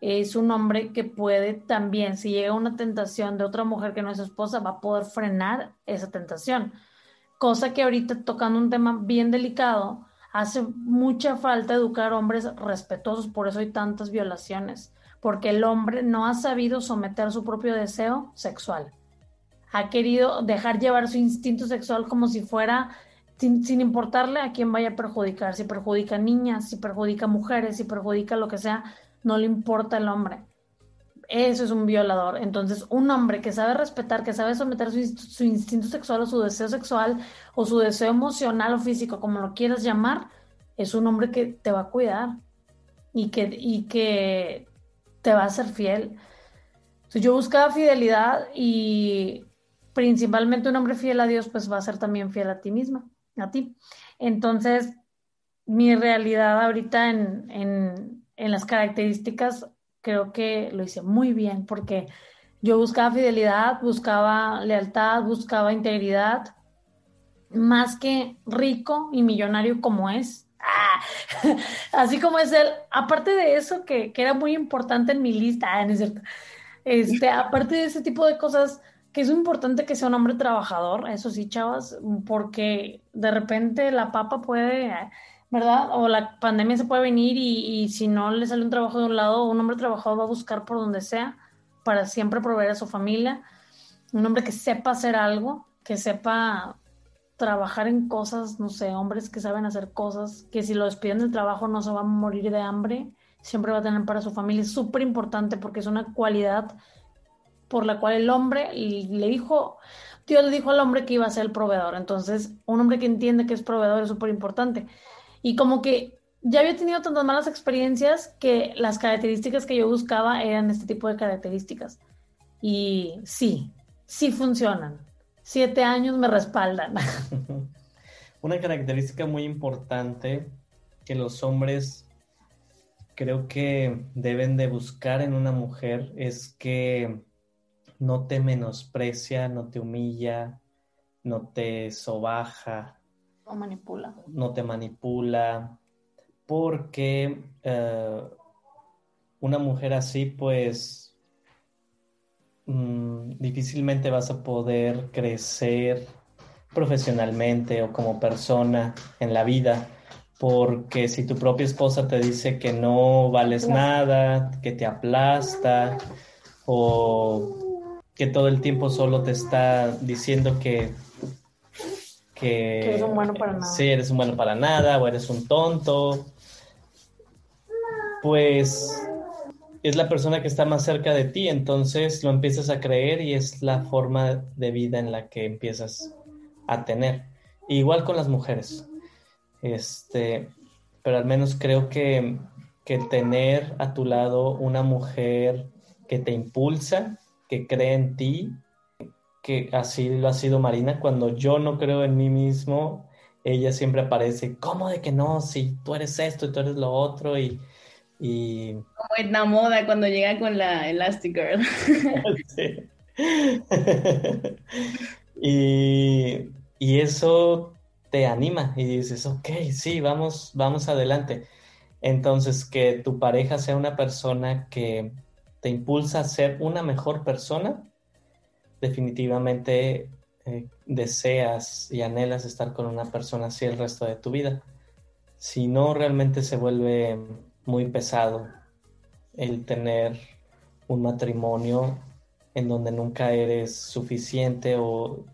es un hombre que puede también, si llega una tentación de otra mujer que no es esposa, va a poder frenar esa tentación. Cosa que ahorita tocando un tema bien delicado, hace mucha falta educar hombres respetuosos, por eso hay tantas violaciones, porque el hombre no ha sabido someter su propio deseo sexual. Ha querido dejar llevar su instinto sexual como si fuera, sin, importarle a quién vaya a perjudicar, si perjudica niñas, si perjudica mujeres, si perjudica lo que sea, no le importa el hombre. Eso es un violador. Entonces, un hombre que sabe respetar, que sabe someter su, su instinto sexual o su deseo sexual o su deseo emocional o físico, como lo quieras llamar, es un hombre que te va a cuidar y que, y que te va a ser fiel. Yo buscaba fidelidad y principalmente un hombre fiel a Dios, pues va a ser también fiel a ti misma, a ti. Entonces, mi realidad ahorita en, en, en las características, creo que lo hice muy bien porque yo buscaba fidelidad, buscaba lealtad, buscaba integridad, más que rico y millonario como es. ¡Ah! [LAUGHS] Así como es él. Aparte de eso, que, que era muy importante en mi lista, ah, no es cierto. Este, aparte de ese tipo de cosas, que es importante que sea un hombre trabajador, eso sí, chavas, porque de repente la papa puede, ¿verdad? O la pandemia se puede venir y, y si no le sale un trabajo de un lado, un hombre trabajador va a buscar por donde sea para siempre proveer a su familia. Un hombre que sepa hacer algo, que sepa trabajar en cosas, no sé, hombres que saben hacer cosas, que si lo despiden del trabajo no se va a morir de hambre, siempre va a tener para su familia. Es súper importante porque es una cualidad por la cual el hombre le dijo, Dios le dijo al hombre que iba a ser el proveedor. Entonces, un hombre que entiende que es proveedor es súper importante. Y como que ya había tenido tantas malas experiencias que las características que yo buscaba eran este tipo de características. Y sí, sí funcionan. Siete años me respaldan. [LAUGHS] Una característica muy importante que los hombres creo que deben de buscar en una mujer es que no te menosprecia, no te humilla, no te sobaja. No manipula. No te manipula, porque eh, una mujer así pues mmm, difícilmente vas a poder crecer profesionalmente o como persona en la vida porque si tu propia esposa te dice que no vales nada, que te aplasta o que todo el tiempo solo te está diciendo que que, eres un bueno para nada. Sí, eres un bueno para nada o eres un tonto. Pues es la persona que está más cerca de ti, entonces lo empiezas a creer y es la forma de vida en la que empiezas a tener. Igual con las mujeres. Este, pero al menos creo que, que tener a tu lado una mujer que te impulsa, que cree en ti, que así lo ha sido Marina, cuando yo no creo en mí mismo, ella siempre aparece, ¿cómo de que no? Si tú eres esto y tú eres lo otro y... y... Como en la moda cuando llega con la Elastic Girl. sí. [LAUGHS] y, y eso te anima y dices, ok, sí, vamos, vamos adelante. Entonces, que tu pareja sea una persona que te impulsa a ser una mejor persona, definitivamente eh, deseas y anhelas estar con una persona así el resto de tu vida. Si no, realmente se vuelve muy pesado el tener un matrimonio en donde nunca eres suficiente o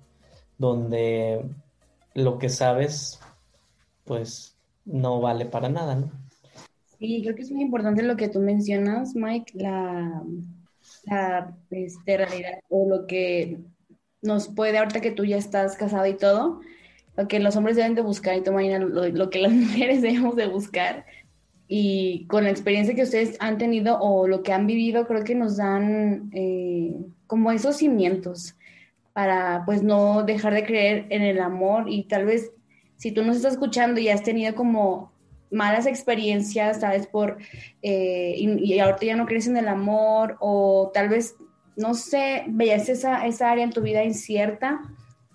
donde lo que sabes, pues no vale para nada, ¿no? Sí, creo que es muy importante lo que tú mencionas, Mike, la, la este, realidad o lo que nos puede, ahorita que tú ya estás casado y todo, lo que los hombres deben de buscar y tú, lo, lo que las [LAUGHS] mujeres debemos de buscar. Y con la experiencia que ustedes han tenido o lo que han vivido, creo que nos dan eh, como esos cimientos para pues no dejar de creer en el amor y tal vez si tú nos estás escuchando y has tenido como malas experiencias, sabes, por, eh, y, ahorita ya no crees en el amor o tal vez, no sé, veías esa, esa área en tu vida incierta,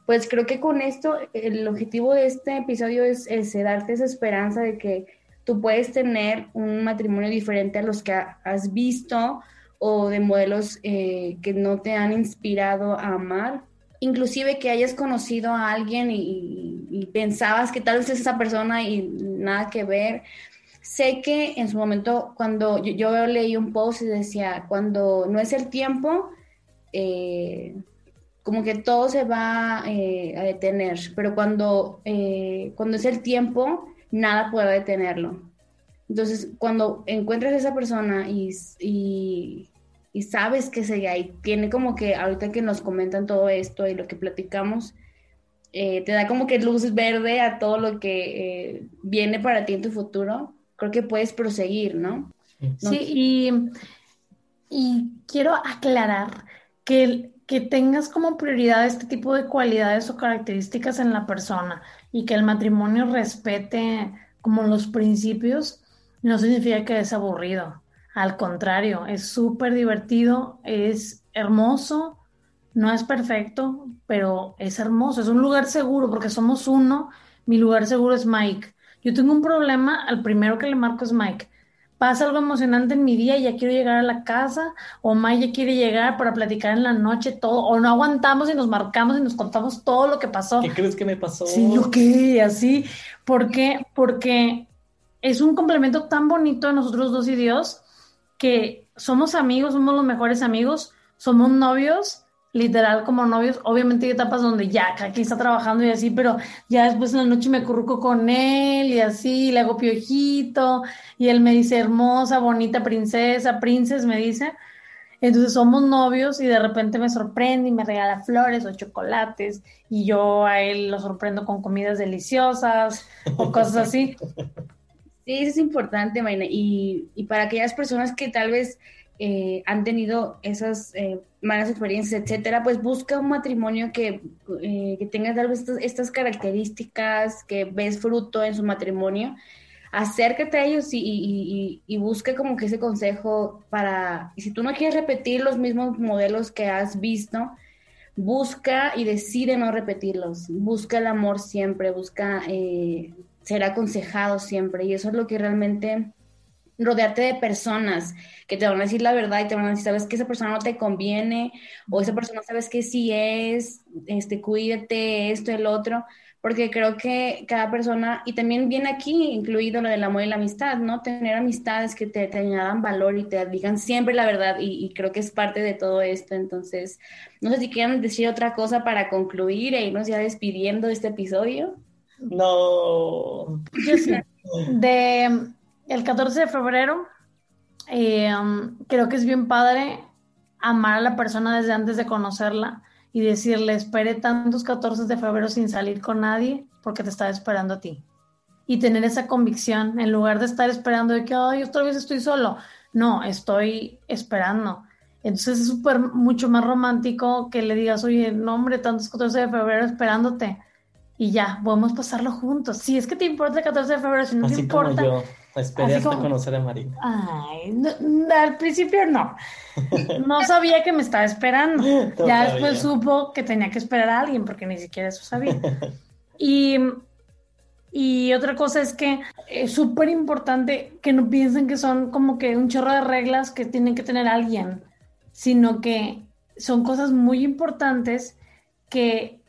pues creo que con esto el objetivo de este episodio es, darte esa esperanza de que tú puedes tener un matrimonio diferente a los que has visto o de modelos eh, que no te han inspirado a amar inclusive que hayas conocido a alguien y, pensabas que tal vez es esa persona y nada que ver. Sé que en su momento, cuando yo, leí un post y decía, cuando no es el tiempo, eh, como que todo se va eh, a detener, pero cuando, cuando es el tiempo, nada puede detenerlo. Entonces, cuando encuentras a esa persona y, y sabes que se ahí, tiene como que ahorita que nos comentan todo esto y lo que platicamos, eh, te da como que luz verde a todo lo que eh, viene para ti en tu futuro, creo que puedes proseguir, ¿no? Sí, y, y, quiero aclarar que, que tengas como prioridad este tipo de cualidades o características en la persona y que el matrimonio respete como los principios, no significa que es aburrido. Al contrario, es súper divertido, es hermoso, no es perfecto, pero es hermoso, es un lugar seguro porque somos uno. Mi lugar seguro es Mike. Yo tengo un problema, al primero que le marco es Mike, pasa algo emocionante en mi día y ya quiero llegar a la casa, o May ya quiere llegar para platicar en la noche todo, o no aguantamos y nos marcamos y nos contamos todo lo que pasó. ¿Qué crees que me pasó? Sí, yo qué, así. ¿Por qué? Porque es un complemento tan bonito de nosotros dos y Dios que somos amigos, somos los mejores amigos, somos novios, literal como novios. Obviamente hay etapas donde ya quien está trabajando y así, pero ya después en la noche me curruco con él y así, le hago piojito y él me dice hermosa, bonita princesa, princes me dice. Entonces somos novios y de repente me sorprende y me regala flores o chocolates y yo a él lo sorprendo con comidas deliciosas o cosas así. [LAUGHS] Sí, eso es importante, Marina. Y para aquellas personas que tal vez eh, han tenido esas eh, malas experiencias, etcétera, pues busca un matrimonio que, eh, que tenga tal vez estas, características, que ves fruto en su matrimonio. Acércate a ellos y, y, y, busca como que ese consejo para, si tú no quieres repetir los mismos modelos que has visto, busca y decide no repetirlos. Busca el amor siempre, busca eh, ser aconsejado siempre. Y eso es lo que realmente rodearte de personas que te van a decir la verdad y te van a decir, sabes que esa persona no te conviene o esa persona sabes que sí es, este, cuídate, esto, el otro, porque creo que cada persona, y también viene aquí incluido lo del amor y la amistad, ¿no? Tener amistades que te, te añadan valor y te digan siempre la verdad y, y, creo que es parte de todo esto, entonces, no sé si quieren decir otra cosa para concluir e irnos ya despidiendo de este episodio. No. Yo. De el 14 de febrero, eh, creo que es bien padre amar a la persona desde antes de conocerla y decirle, espere tantos 14 de febrero sin salir con nadie porque te está esperando a ti. Y tener esa convicción, en lugar de estar esperando de que, ay, otra vez estoy solo. No, estoy esperando. Entonces es súper, mucho más romántico que le digas, oye, no, hombre, tantos 14 de febrero esperándote. Y ya, podemos pasarlo juntos. Si es que te importa el 14 de febrero, si no Así te importa. Esperé hasta como- conocer a Marina. Ay, no- al principio no. No sabía que me estaba esperando. [LAUGHS] Ya después supo que tenía que esperar a alguien porque ni siquiera eso sabía. [LAUGHS] Y, y otra cosa es que es súper importante que no piensen que son como que un chorro de reglas que tienen que tener alguien, sino que son cosas muy importantes que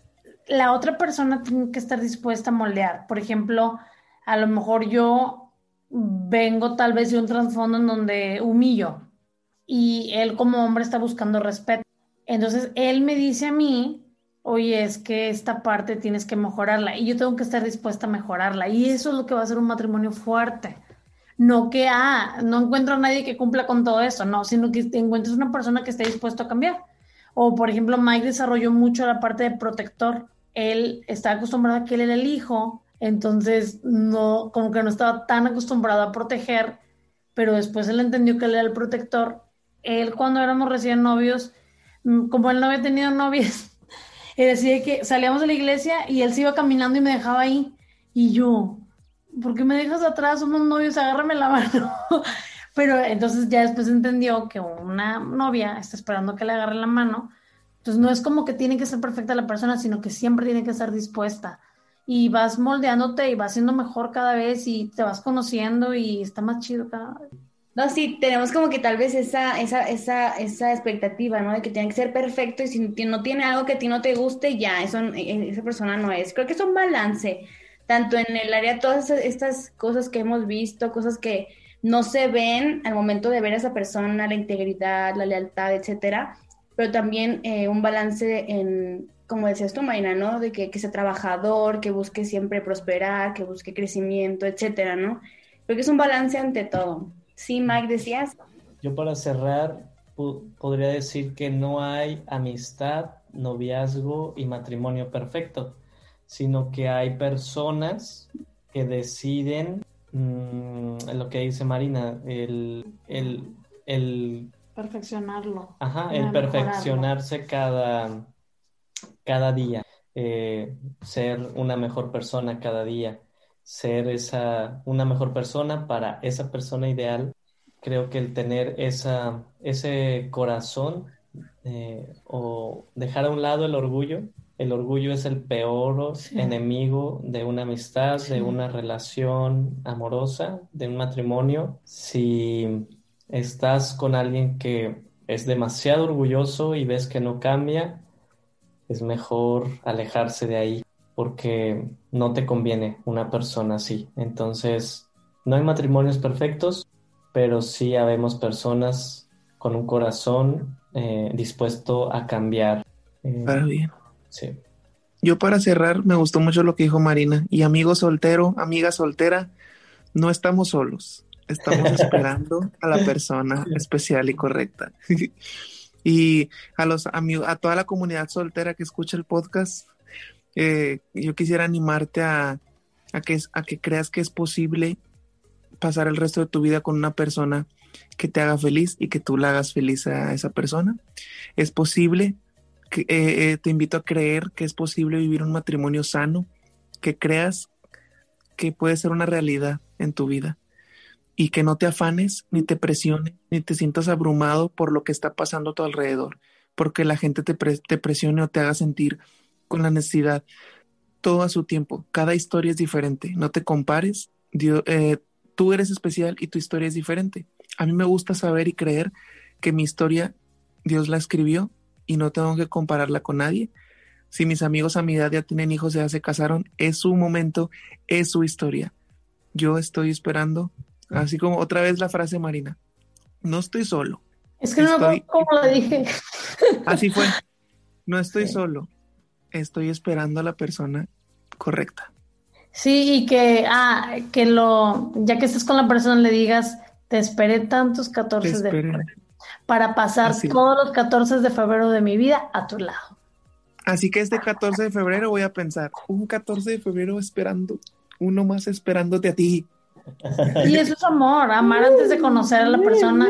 la otra persona tiene que estar dispuesta a moldear. Por ejemplo, a lo mejor yo vengo tal vez de un trasfondo en donde humillo y él como hombre está buscando respeto. Entonces él me dice a mí, oye, es que esta parte tienes que mejorarla y yo tengo que estar dispuesta a mejorarla y eso es lo que va a ser un matrimonio fuerte. No que, ah, no encuentro a nadie que cumpla con todo eso, no, sino que encuentres una persona que esté dispuesto a cambiar. O, por ejemplo, Mike desarrolló mucho la parte de protector. Él está acostumbrado a que él era el hijo, entonces no, como que no estaba tan acostumbrado a proteger, pero después él entendió que él era el protector. Él, cuando éramos recién novios, mm, como él no había tenido novias, [LAUGHS] él decía que salíamos de la iglesia y él se iba caminando y me dejaba ahí. Y yo, ¿por qué me dejas atrás? Somos novios, agárrame la [LAUGHS] mano. Pero entonces ya después entendió que una novia está esperando que le agarre la mano. Entonces no es como que tiene que ser perfecta la persona, sino que siempre tiene que estar dispuesta. Y vas moldeándote y vas siendo mejor cada vez y te vas conociendo y está más chido cada vez. No, sí, tenemos como que tal vez esa, esa, esa, esa expectativa, ¿no? De que tiene que ser perfecto y si no tiene algo que a ti no te guste, ya, eso, eh, esa persona no es. Creo que es un balance, tanto en el área todas estas cosas que hemos visto, cosas que no se ven al momento de ver a esa persona, la integridad, la lealtad, etcétera, pero también eh, un balance en, como decías tú, Marina, ¿no? De que, que sea trabajador, que busque siempre prosperar, que busque crecimiento, etcétera, ¿no? Creo que es un balance ante todo. Sí, Mike, decías. Yo para cerrar podría decir que no hay amistad, noviazgo y matrimonio perfecto, sino que hay personas que deciden mm, lo que dice Marina, el, el, el, Perfeccionarlo. ajá, el mejorarlo. perfeccionarse cada, cada día, eh, ser una mejor persona cada día, ser esa, una mejor persona para esa persona ideal. Creo que el tener esa, ese corazón eh, o dejar a un lado el orgullo el orgullo es el peor Sí. enemigo de una amistad, Sí. de una relación amorosa, de un matrimonio. Si estás con alguien que es demasiado orgulloso y ves que no cambia, es mejor alejarse de ahí porque no te conviene una persona así. Entonces, no hay matrimonios perfectos, pero sí habemos personas con un corazón eh, dispuesto a cambiar. Eh, Para bien. sí. Yo para cerrar, me gustó mucho lo que dijo Marina. Y amigo soltero, amiga soltera, no estamos solos. Estamos [LAUGHS] esperando a la persona especial y correcta. [LAUGHS] y a los amigos, a toda la comunidad soltera que escucha el podcast, eh, yo quisiera animarte a, a que, a que creas que es posible pasar el resto de tu vida con una persona que te haga feliz y que tú la hagas feliz a esa persona. Es posible que, eh, eh, te invito a creer que es posible vivir un matrimonio sano, que creas que puede ser una realidad en tu vida y que no te afanes, ni te presiones, ni te sientas abrumado por lo que está pasando a tu alrededor, porque la gente te, pre- te presione o te haga sentir con la necesidad. Todo a su tiempo, cada historia es diferente, no te compares, Dios- eh, tú eres especial y tu historia es diferente. A mí me gusta saber y creer que mi historia Dios la escribió y no tengo que compararla con nadie. Si mis amigos a mi edad ya tienen hijos, ya se casaron, es su momento, es su historia. Yo estoy esperando, así como otra vez la frase Marina, no estoy solo. Es que no me cómo lo dije. Así fue, no estoy Sí. solo, estoy esperando a la persona correcta. Sí, y que, ah, que lo, ya que estés con la persona, le digas, te esperé tantos 14 Te de febrero para pasar Así todos los 14 de febrero de mi vida a tu lado. Así que este 14 de febrero voy a pensar, un 14 de febrero esperando, uno más esperándote a ti. Y eso es amor, amar antes de conocer a la persona.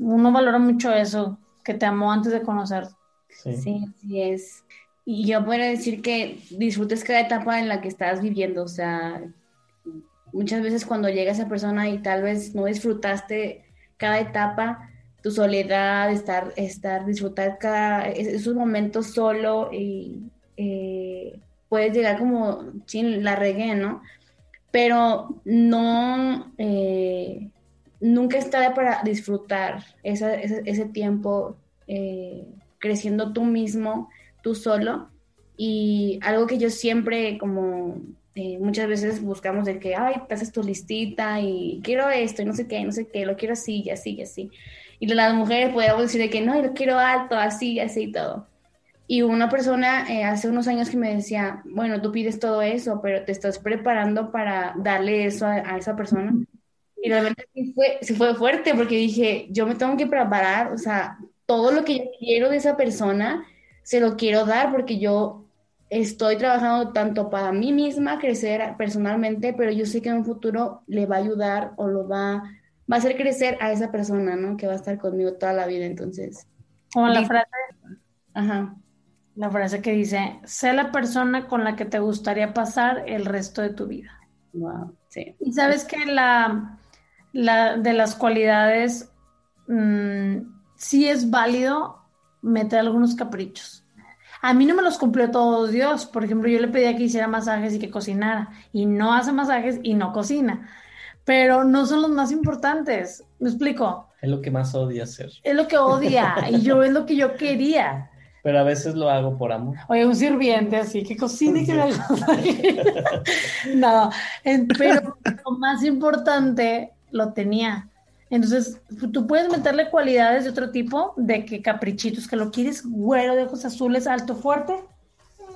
Uno valora mucho eso, que te amó antes de conocer. Sí. Sí, así es. Y yo podría decir que disfrutes cada etapa en la que estás viviendo. O sea, muchas veces cuando llega esa persona y tal vez no disfrutaste cada etapa, tu soledad, estar, estar, disfrutar cada, es- esos momentos solo y eh, puedes llegar como, chin, la regué, ¿no? Pero no, eh, nunca es para disfrutar ese, ese tiempo eh, creciendo tú mismo, tú solo. Y algo que yo siempre, como eh, muchas veces buscamos de que, ay, te haces tu listita y quiero esto y no sé qué, no sé qué, lo quiero así y así y así. Y las mujeres podríamos decir de que no, lo quiero alto, así, así y todo. Y una persona eh, hace unos años que me decía, bueno, tú pides todo eso, pero te estás preparando para darle eso a, a esa persona. Y realmente sí fue, sí fue fuerte porque dije, yo me tengo que preparar, o sea, todo lo que yo quiero de esa persona, se lo quiero dar porque yo estoy trabajando tanto para mí misma, crecer personalmente, pero yo sé que en un futuro le va a ayudar o lo va, va a hacer crecer a esa persona, ¿no? Que va a estar conmigo toda la vida, entonces, Como la frase, ajá. La frase que dice, sé la persona con la que te gustaría pasar el resto de tu vida. Wow, sí. Y sabes que la, la de las cualidades mm, sí es válido meter algunos caprichos. A mí no me los cumplió todo Dios. Por ejemplo, yo le pedía que hiciera masajes y que cocinara. Y no hace masajes y no cocina. Pero no son los más importantes. ¿Me explico? Es lo que más odio hacer. Es lo que odia y yo es lo que yo quería. Pero a veces lo hago por amor. Oye, un sirviente así que cocine y que masaje. [LAUGHS] No, pero lo más importante lo tenía. Entonces, tú puedes meterle cualidades de otro tipo, de que caprichitos, que lo quieres güero, de ojos azules, alto, fuerte,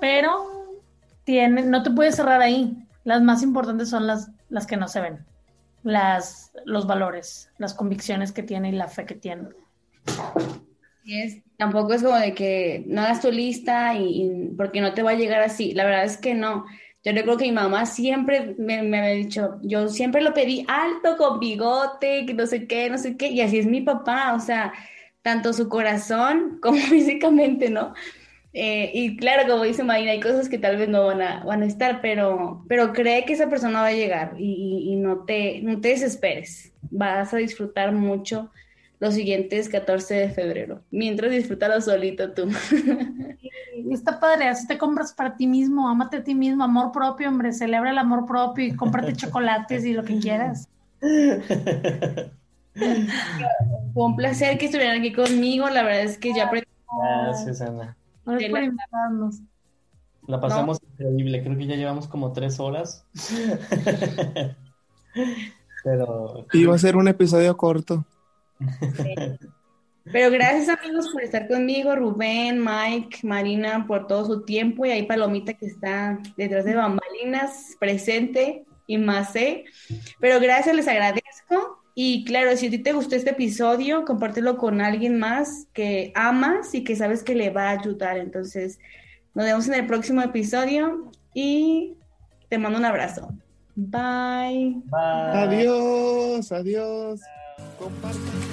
pero tiene, no te puedes cerrar ahí. Las más importantes son las, las que no se ven, las, los valores, las convicciones que tiene y la fe que tiene. Tampoco es como de que no hagas tu lista y, porque no te va a llegar así. La verdad es que no. Yo recuerdo que mi mamá siempre me, me había dicho, yo siempre lo pedí alto, con bigote, que no sé qué, no sé qué, y así es mi papá, o sea, tanto su corazón [LAUGHS] como físicamente, ¿no? Eh, y claro, como dice Marina, hay cosas que tal vez no van a, van a estar, pero, pero cree que esa persona va a llegar y, y- y no te, no te desesperes. Vas a disfrutar mucho los siguientes 14 de febrero. Mientras disfrútalo solito tú. [LAUGHS] Está padre, así te compras para ti mismo, amate a ti mismo, amor propio, hombre, celebra el amor propio y cómprate [LAUGHS] chocolates y lo que quieras. [LAUGHS] Fue un placer que estuvieran aquí conmigo. La verdad es que ya aprendí. Gracias, Ana. Gracias por invitarnos. La pasamos increíble, creo que ya llevamos como tres horas. Pero Iba a ser un episodio corto. [LAUGHS] Pero gracias amigos por estar conmigo, Rubén, Mike, Marina, por todo su tiempo y ahí Palomita que está detrás de bambalinas, presente y más, ¿eh? Pero gracias, les agradezco. Y claro, si a ti te gustó este episodio, compártelo con alguien más que amas y que sabes que le va a ayudar. Entonces, nos vemos en el próximo episodio y te mando un abrazo. Bye. bye. Adiós, adiós. Comparte.